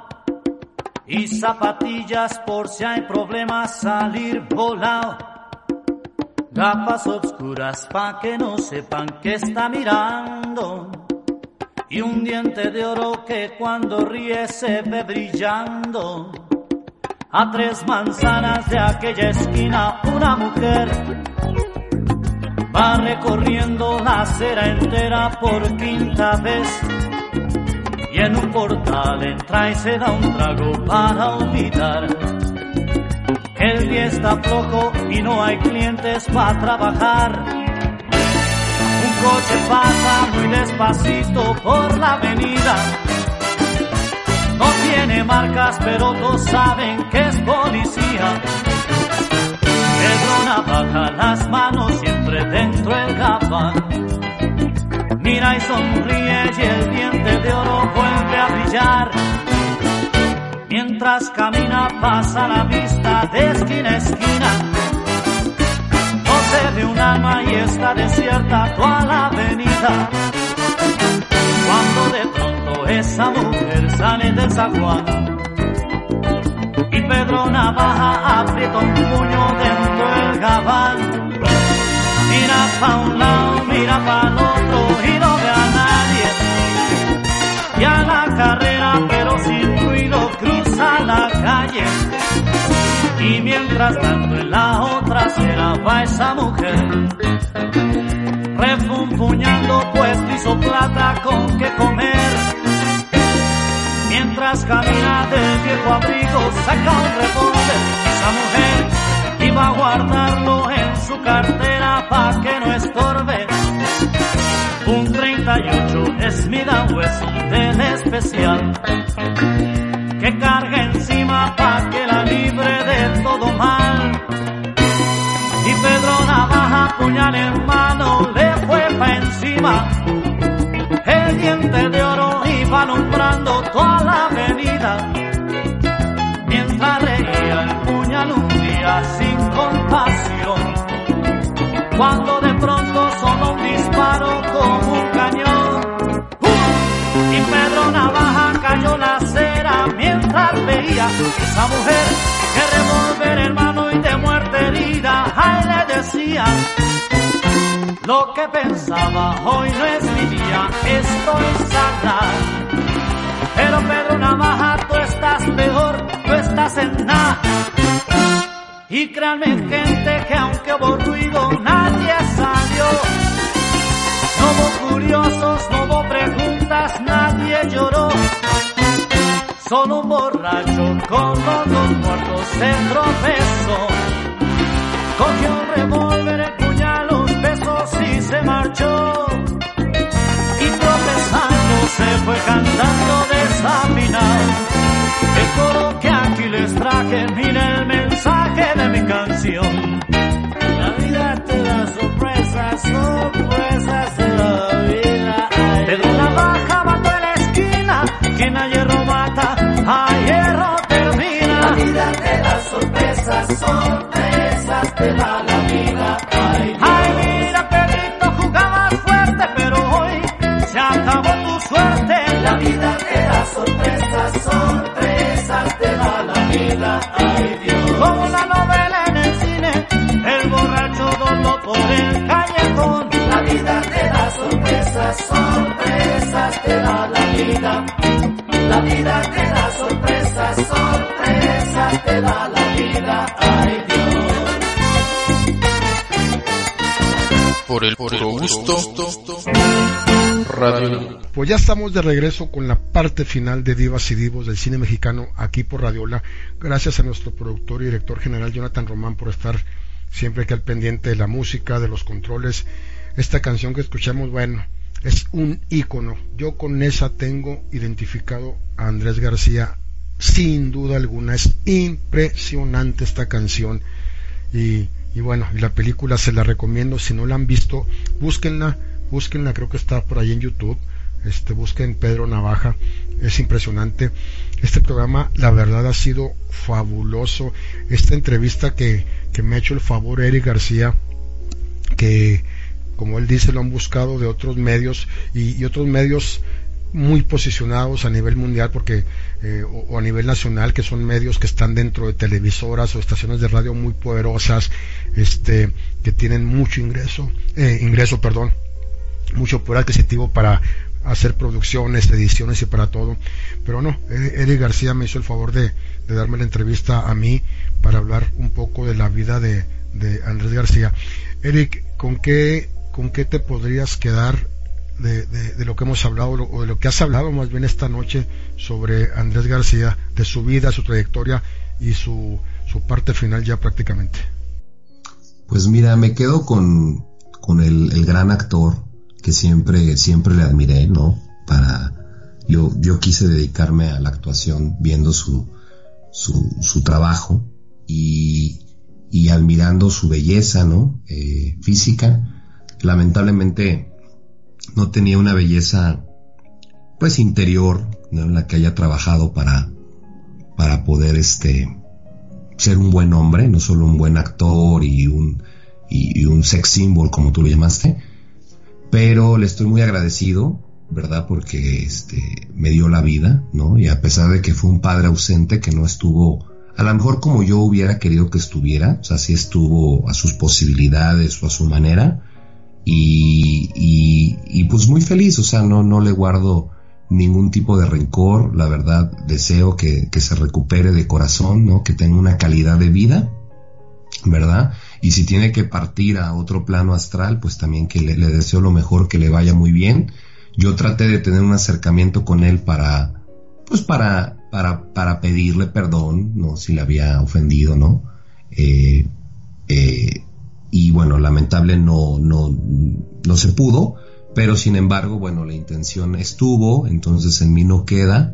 y zapatillas por si hay problemas salir volado. Gafas obscuras pa' que no sepan que está mirando. Y un diente de oro que cuando ríe se ve brillando. A tres manzanas de aquella esquina una mujer va recorriendo la acera entera por quinta vez y en un portal entra y se da un trago para olvidar. El día está flojo y no hay clientes para trabajar. Un coche pasa muy despacito por la avenida. No tiene marcas, pero todos saben que es policía. Pedro baja las manos siempre dentro del gabán mira y sonríe y el diente de oro vuelve a brillar. Mientras camina pasa la vista de esquina a esquina. No se ve un alma y está desierta toda la avenida. Cuando de pronto esa mujer sale del zaguán y Pedro Navaja aprieta un puño dentro del gabán. Mira pa' un lado, mira pa' Y mientras tanto en la otra acera va esa mujer. Refunfuñando pues hizo plata con que comer. Mientras camina del viejo abrigo, saca un revólver. Esa mujer iba a guardarlo en su cartera pa' que no estorbe. Un 38 es mi West del especial que carga encima pa' que la libre de todo mal. Y Pedro Navaja, puñal en mano, le fue pa' encima. El diente de oro iba alumbrando toda la avenida. Mientras reía el puñal un día sin compasión. Cuando de pronto esa mujer que revolver hermano y de muerte herida. Ay, le decía. Lo que pensaba hoy no es mi día, estoy sana. Pero Pedro Navaja, tú estás peor, tú estás en nada. Y créanme gente que aunque hubo ruido, nadie salió. No hubo curiosos, no hubo preguntas, nadie lloró. Solo un borracho con los dos muertos se tropezó. Cogió un revólver, el puñal, los besos y se marchó. Y tropezando se fue cantando desafinado. El coro que aquí les traje, mira el mensaje de mi canción. La vida te da sorpresas, sorpresas sorpresas, te da la vida. Ay, Ay mira, Pedrito, jugabas fuerte, pero hoy se acabó tu suerte. La vida te da sorpresas, sorpresas te da la vida. Ay, Dios. Como la novela en el cine, el borracho dobló por el callejón. La vida te da sorpresas, sorpresas te da la vida. La vida te da sorpresas, sorpresas te da la vida. Ay, Dios. Por el gusto. Radio. Pues ya estamos de regreso con la parte final de Divas y Divos del cine mexicano aquí por Radiola. Gracias a nuestro productor y director general Jonathan Román por estar siempre aquí al pendiente de la música, de los controles. Esta canción que escuchamos, bueno, es un ícono. Yo con esa tengo identificado a Andrés García sin duda alguna. Es impresionante esta canción. Y, y bueno, y la película se la recomiendo. Si no la han visto, búsquenla búsquenla, creo que está por ahí en YouTube, este, busquen Pedro Navaja, es impresionante. Este programa, la verdad, ha sido fabuloso. Esta entrevista que, que me ha hecho el favor Eric García, que como él dice, lo han buscado de otros medios y, y otros medios muy posicionados a nivel mundial porque eh, o, a nivel nacional que son medios que están dentro de televisoras o estaciones de radio muy poderosas este que tienen mucho ingreso eh, ingreso perdón mucho poder adquisitivo para hacer producciones, ediciones y para todo. Pero no, Eric García me hizo el favor de, de darme la entrevista a mí para hablar un poco de la vida de, de Andrés García. Eric, ¿con qué, ¿con qué te podrías quedar de, de, lo que hemos hablado o de lo que has hablado más bien esta noche sobre Andrés García, de su vida, su trayectoria y su, su parte final ya prácticamente? Pues mira, me quedo con, con el, el gran actor, que siempre, siempre le admiré, ¿no? Para, yo, yo quise dedicarme a la actuación viendo su, su, su trabajo y, y admirando su belleza, ¿no? Eh, física. Lamentablemente no tenía una belleza, pues interior, ¿no? En la que haya trabajado para, para poder, este, ser un buen hombre, no solo un buen actor y un, y, un sex symbol, como tú lo llamaste, pero le estoy muy agradecido, ¿verdad? Porque este me dio la vida, ¿no? Y a pesar de que fue un padre ausente que no estuvo a lo mejor como yo hubiera querido que estuviera, o sea, sí estuvo a sus posibilidades o a su manera y, y, pues muy feliz, o sea, no, no le guardo ningún tipo de rencor, la verdad deseo que, que se recupere de corazón, ¿no? Que tenga una calidad de vida, ¿verdad? Y si tiene que partir a otro plano astral, pues también que le, le, deseo lo mejor, que le vaya muy bien. Yo traté de tener un acercamiento con él para, pues para, para, para pedirle perdón, ¿no? Si le había ofendido, ¿no? Eh, eh, y bueno, lamentable no, no, no se pudo, pero sin embargo, bueno, la intención estuvo, entonces en mí no queda,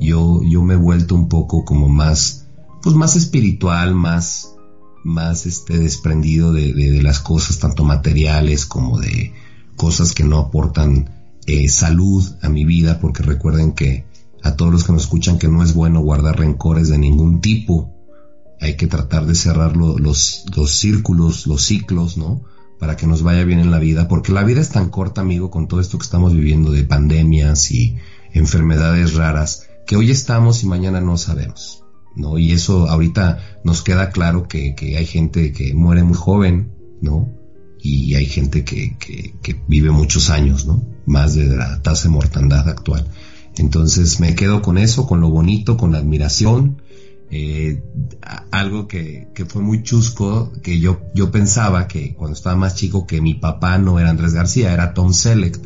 yo, yo me he vuelto un poco como más, pues más espiritual, más, más este desprendido de, de, las cosas tanto materiales como de cosas que no aportan eh, salud a mi vida, porque recuerden que a todos los que nos escuchan que no es bueno guardar rencores de ningún tipo, hay que tratar de cerrar los, los círculos, los ciclos, ¿no? Para que nos vaya bien en la vida, porque la vida es tan corta, amigo, con todo esto que estamos viviendo de pandemias y enfermedades raras, que hoy estamos y mañana no sabemos, ¿no? Y eso ahorita nos queda claro que, que hay gente que muere muy joven, ¿no? Y hay gente que, que, que vive muchos años, ¿no? Más de la tasa de mortandad actual. Entonces me quedo con eso, con lo bonito, con la admiración, eh, algo que, que, fue muy chusco, que yo, yo pensaba que cuando estaba más chico que mi papá no era Andrés García, era Tom Select,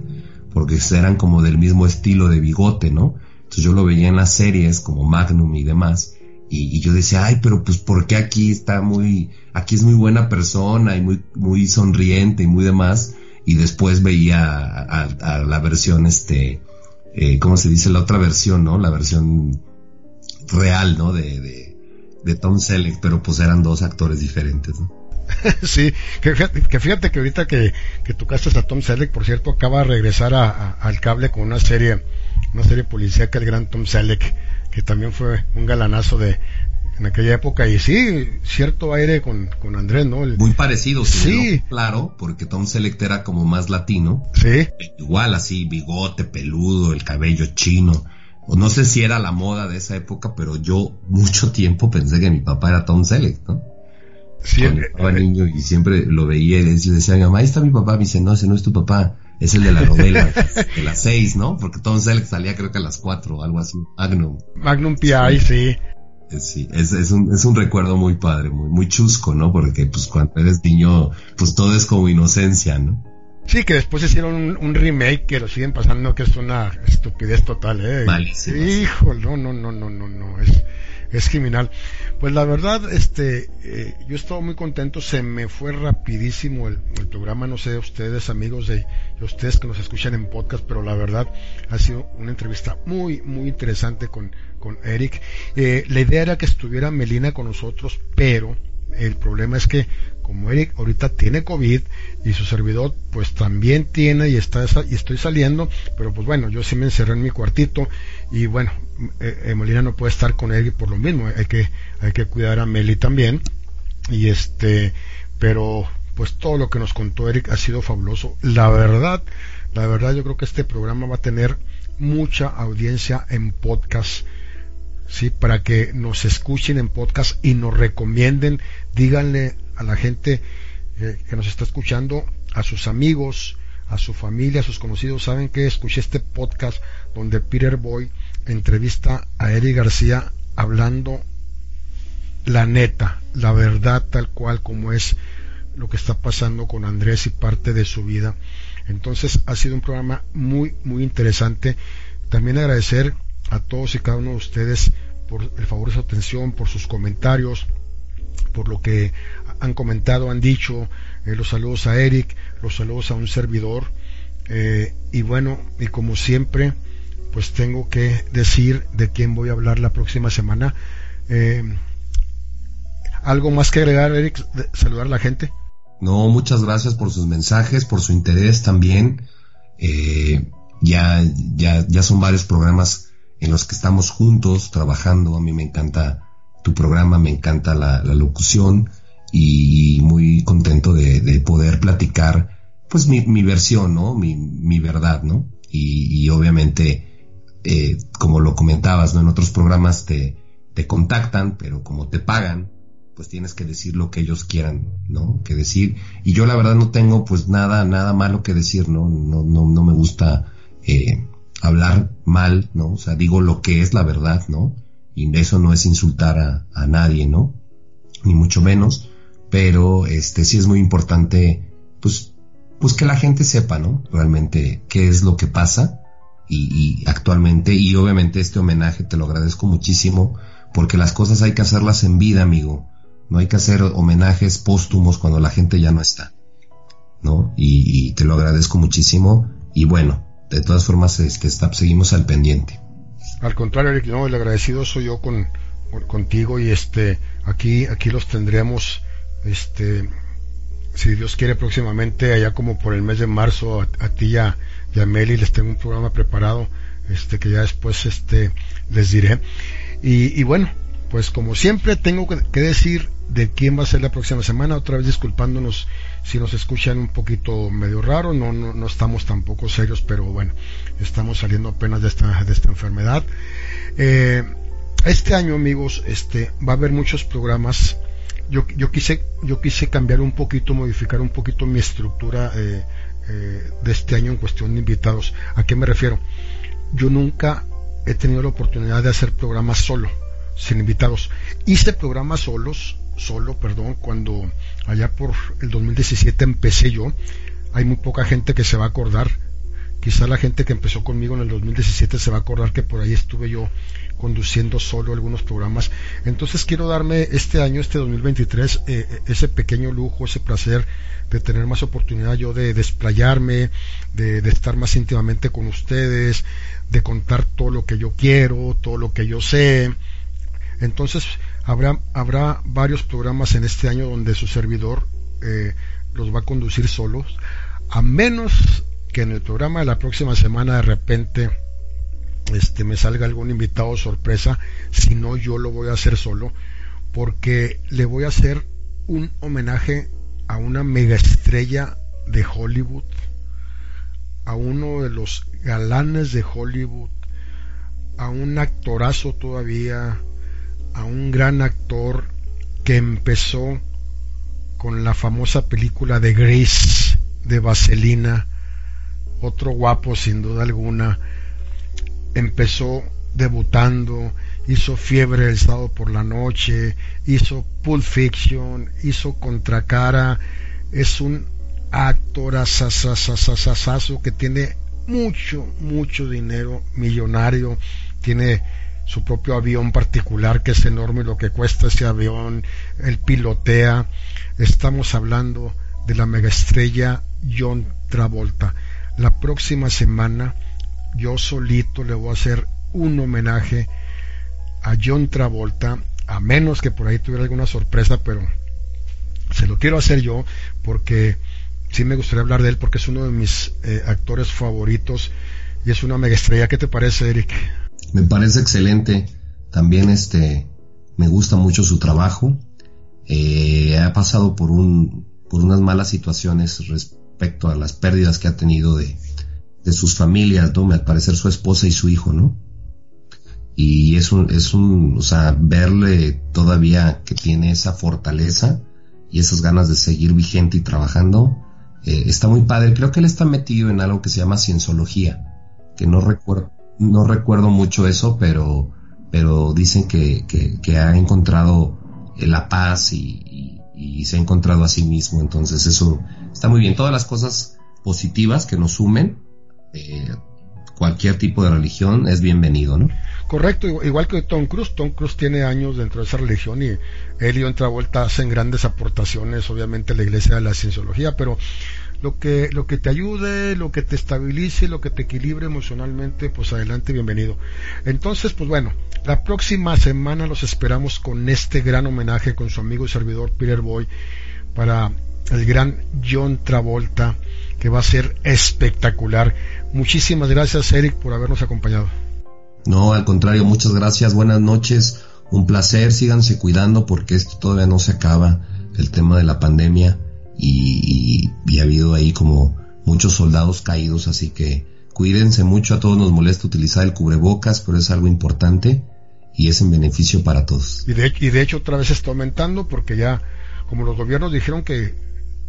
porque eran como del mismo estilo de bigote, ¿no? Entonces yo lo veía en las series como Magnum y demás, y, y yo decía, ay, pero pues ¿por qué aquí está muy, aquí es muy buena persona y muy, muy sonriente y muy demás? Y después veía a, a, la versión, este, eh, ¿cómo se dice? La otra versión, ¿no? La versión real, ¿no? De, de, de Tom Selleck, pero pues eran dos actores diferentes, ¿no? sí, que fíjate, que ahorita que, que tocaste a Tom Selleck, por cierto, acaba de regresar a, al cable con una serie, una serie policíaca, el gran Tom Selleck, que también fue un galanazo de, en aquella época y sí, cierto aire con, con Andrés, ¿no? Muy parecido, sí. Claro, porque Tom Selleck era como más latino. Sí. Igual así, bigote, peludo, el cabello chino no sé si era la moda de esa época, pero yo mucho tiempo pensé que mi papá era Tom Selleck, ¿no? Sí, Cuando estaba niño y siempre lo veía y le decía a mi mamá, ahí está mi papá, me dice, no, ese no es tu papá, es el de la novela, de las seis, ¿no? Porque Tom Selleck salía creo que a las cuatro o algo así, Magnum. Magnum P.I., sí. Sí, es, es, un, es un recuerdo muy padre, muy, muy chusco, ¿no? Porque pues cuando eres niño, pues todo es como inocencia, ¿no? Sí, que después hicieron un, remake que lo siguen pasando, que es una estupidez total, ¿eh? Malísimo. Hijo, no, no, no, no, no, no, es, es criminal. Pues la verdad, este, eh, yo estaba muy contento, se me fue rapidísimo el, programa, no sé, ustedes, amigos de, ustedes que nos escuchan en podcast, pero la verdad ha sido una entrevista muy, muy interesante con, con Eric. Eh, la idea era que estuviera Melina con nosotros, pero el problema es que como Eric ahorita tiene COVID y su servidor pues también tiene y está y estoy saliendo, pero pues bueno, yo sí me encerré en mi cuartito y bueno, eh, Molina no puede estar con Eric por lo mismo, hay que hay que cuidar a Meli también y este, pero pues todo lo que nos contó Eric ha sido fabuloso. La verdad, la verdad yo creo que este programa va a tener mucha audiencia en podcast sí, para que nos escuchen en podcast y nos recomienden, díganle a la gente que nos está escuchando, a sus amigos, a su familia, a sus conocidos, saben que escuché este podcast donde Peter Boy entrevista a Eric García hablando la neta, la verdad tal cual como es lo que está pasando con Andrés y parte de su vida. Entonces ha sido un programa muy, muy interesante. También agradecer a todos y cada uno de ustedes por el favor de su atención, por sus comentarios, por lo que han comentado, han dicho, eh, los saludos a Eric, los saludos a un servidor. Eh, y bueno, y como siempre, pues tengo que decir de quién voy a hablar la próxima semana. Eh, ¿Algo más que agregar, Eric? saludar a la gente. No, muchas gracias por sus mensajes, por su interés también. ya, ya, ya son varios programas en los que estamos juntos trabajando. A mí me encanta tu programa, me encanta la, locución y muy contento de, poder platicar pues mi, mi versión, ¿no? Mi, mi verdad, ¿no? Y, obviamente, eh, como lo comentabas, ¿no? En otros programas te, te contactan, pero como te pagan, pues tienes que decir lo que ellos quieran, ¿no? Que decir. Y yo la verdad no tengo pues nada, nada malo que decir, ¿no? No, no, no me gusta eh, hablar mal, ¿no? O sea, digo lo que es la verdad, ¿no? Y eso no es insultar a, a nadie, ¿no? Ni mucho menos, pero este sí es muy importante, pues, pues que la gente sepa, ¿no? Realmente qué es lo que pasa y, actualmente y obviamente este homenaje te lo agradezco muchísimo porque las cosas hay que hacerlas en vida, amigo. No hay que hacer homenajes póstumos cuando la gente ya no está. ¿No? Y, te lo agradezco muchísimo y bueno, de todas formas este, está, seguimos al pendiente. Al contrario, no, el agradecido soy yo con, contigo y este aquí aquí los tendremos este si Dios quiere próximamente allá como por el mes de marzo a, ti y a, Meli les tengo un programa preparado este que ya después este les diré. Y, bueno pues como siempre tengo que, decir de quién va a ser la próxima semana otra vez disculpándonos si nos escuchan un poquito medio raro no no, no estamos tampoco serios pero bueno estamos saliendo apenas de esta de esta enfermedad eh, este año amigos este va a haber muchos programas yo, yo, quise, yo quise cambiar un poquito, modificar un poquito mi estructura eh, eh, de este año en cuestión de invitados. ¿A qué me refiero? Yo nunca he tenido la oportunidad de hacer programas solo, sin invitados. Hice programas solos, solo, perdón, cuando allá por el 2017 empecé yo. Hay muy poca gente que se va a acordar. Quizá la gente que empezó conmigo en el 2017 se va a acordar que por ahí estuve yo conduciendo solo algunos programas. Entonces quiero darme este año, este 2023, eh, eh, ese pequeño lujo, ese placer de tener más oportunidad yo de desplayarme, de, estar más íntimamente con ustedes, de contar todo lo que yo quiero, todo lo que yo sé. Entonces habrá, habrá varios programas en este año donde su servidor eh, los va a conducir solos, a menos que en el programa de la próxima semana de repente este me salga algún invitado sorpresa, si no yo lo voy a hacer solo, porque le voy a hacer un homenaje a una mega estrella de Hollywood, a uno de los galanes de Hollywood, a un actorazo todavía, a un gran actor que empezó con la famosa película de Grace de Vaselina, otro guapo sin duda alguna, empezó debutando, hizo Fiebre el sábado por la noche, hizo Pulp Fiction, hizo Contracara, es un actor que tiene mucho, mucho dinero, millonario, tiene su propio avión particular que es enorme lo que cuesta ese avión, él pilotea, estamos hablando de la megaestrella John Travolta. La próxima semana yo solito le voy a hacer un homenaje a John Travolta, a menos que por ahí tuviera alguna sorpresa, pero se lo quiero hacer yo porque sí me gustaría hablar de él porque es uno de mis eh, actores favoritos y es una mega estrella. ¿Qué te parece, Eric? Me parece excelente. También este me gusta mucho su trabajo. Eh, ha pasado por un por unas malas situaciones respecto a las pérdidas que ha tenido de, de sus familias, ¿no? Al parecer su esposa y su hijo, ¿no? Y es un, es un, o sea, verle todavía que tiene esa fortaleza y esas ganas de seguir vigente y trabajando, eh, está muy padre. Creo que él está metido en algo que se llama cienciología, que no recuerdo, no recuerdo mucho eso, pero, pero dicen que, que, ha encontrado eh, la paz y, y, se ha encontrado a sí mismo. Entonces eso está muy bien. Todas las cosas positivas que nos sumen, eh, cualquier tipo de religión es bienvenido, ¿no? Correcto, igual que Tom Cruise. Tom Cruise tiene años dentro de esa religión y él y otra vuelta hacen grandes aportaciones, obviamente, a la iglesia de la cienciología, pero lo que, lo que te ayude, lo que te estabilice, lo que te equilibre emocionalmente, pues adelante, bienvenido. Entonces, pues bueno, la próxima semana los esperamos con este gran homenaje con su amigo y servidor Peter Boy para el gran John Travolta, que va a ser espectacular. Muchísimas gracias, Eric, por habernos acompañado. No, al contrario, muchas gracias. Buenas noches. Un placer. Síganse cuidando porque esto todavía no se acaba. El tema de la pandemia. Y, ha habido ahí como muchos soldados caídos. Así que cuídense mucho. A todos nos molesta utilizar el cubrebocas, pero es algo importante y es en beneficio para todos. Y de, y de hecho otra vez está aumentando porque ya, como los gobiernos dijeron que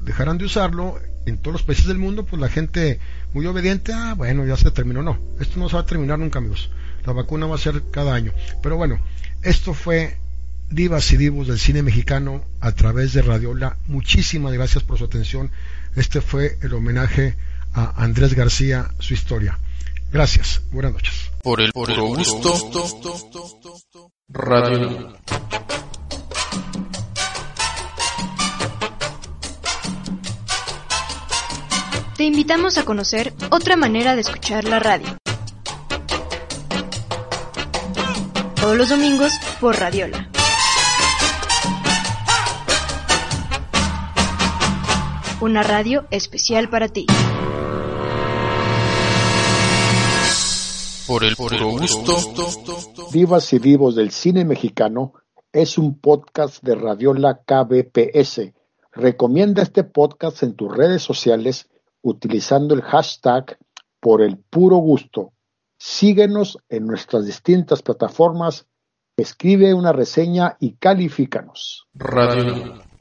dejaran de usarlo, en todos los países del mundo, pues la gente muy obediente, ah, bueno, ya se terminó. No, esto no se va a terminar nunca, amigos. La vacuna va a ser cada año. Pero bueno, esto fue Divas y Divos del cine mexicano a través de Radiola. Muchísimas gracias por su atención. Este fue el homenaje a Andrés García, su historia. Gracias. Buenas noches. Por el puro gusto. Radio. Te invitamos a conocer otra manera de escuchar la radio. Todos los domingos por Radiola. Una radio especial para ti. Por el puro gusto. Vivas y vivos del cine mexicano es un podcast de Radiola KBPS. Recomienda este podcast en tus redes sociales utilizando el hashtag por el puro gusto. Síguenos en nuestras distintas plataformas, escribe una reseña y califícanos. Radio.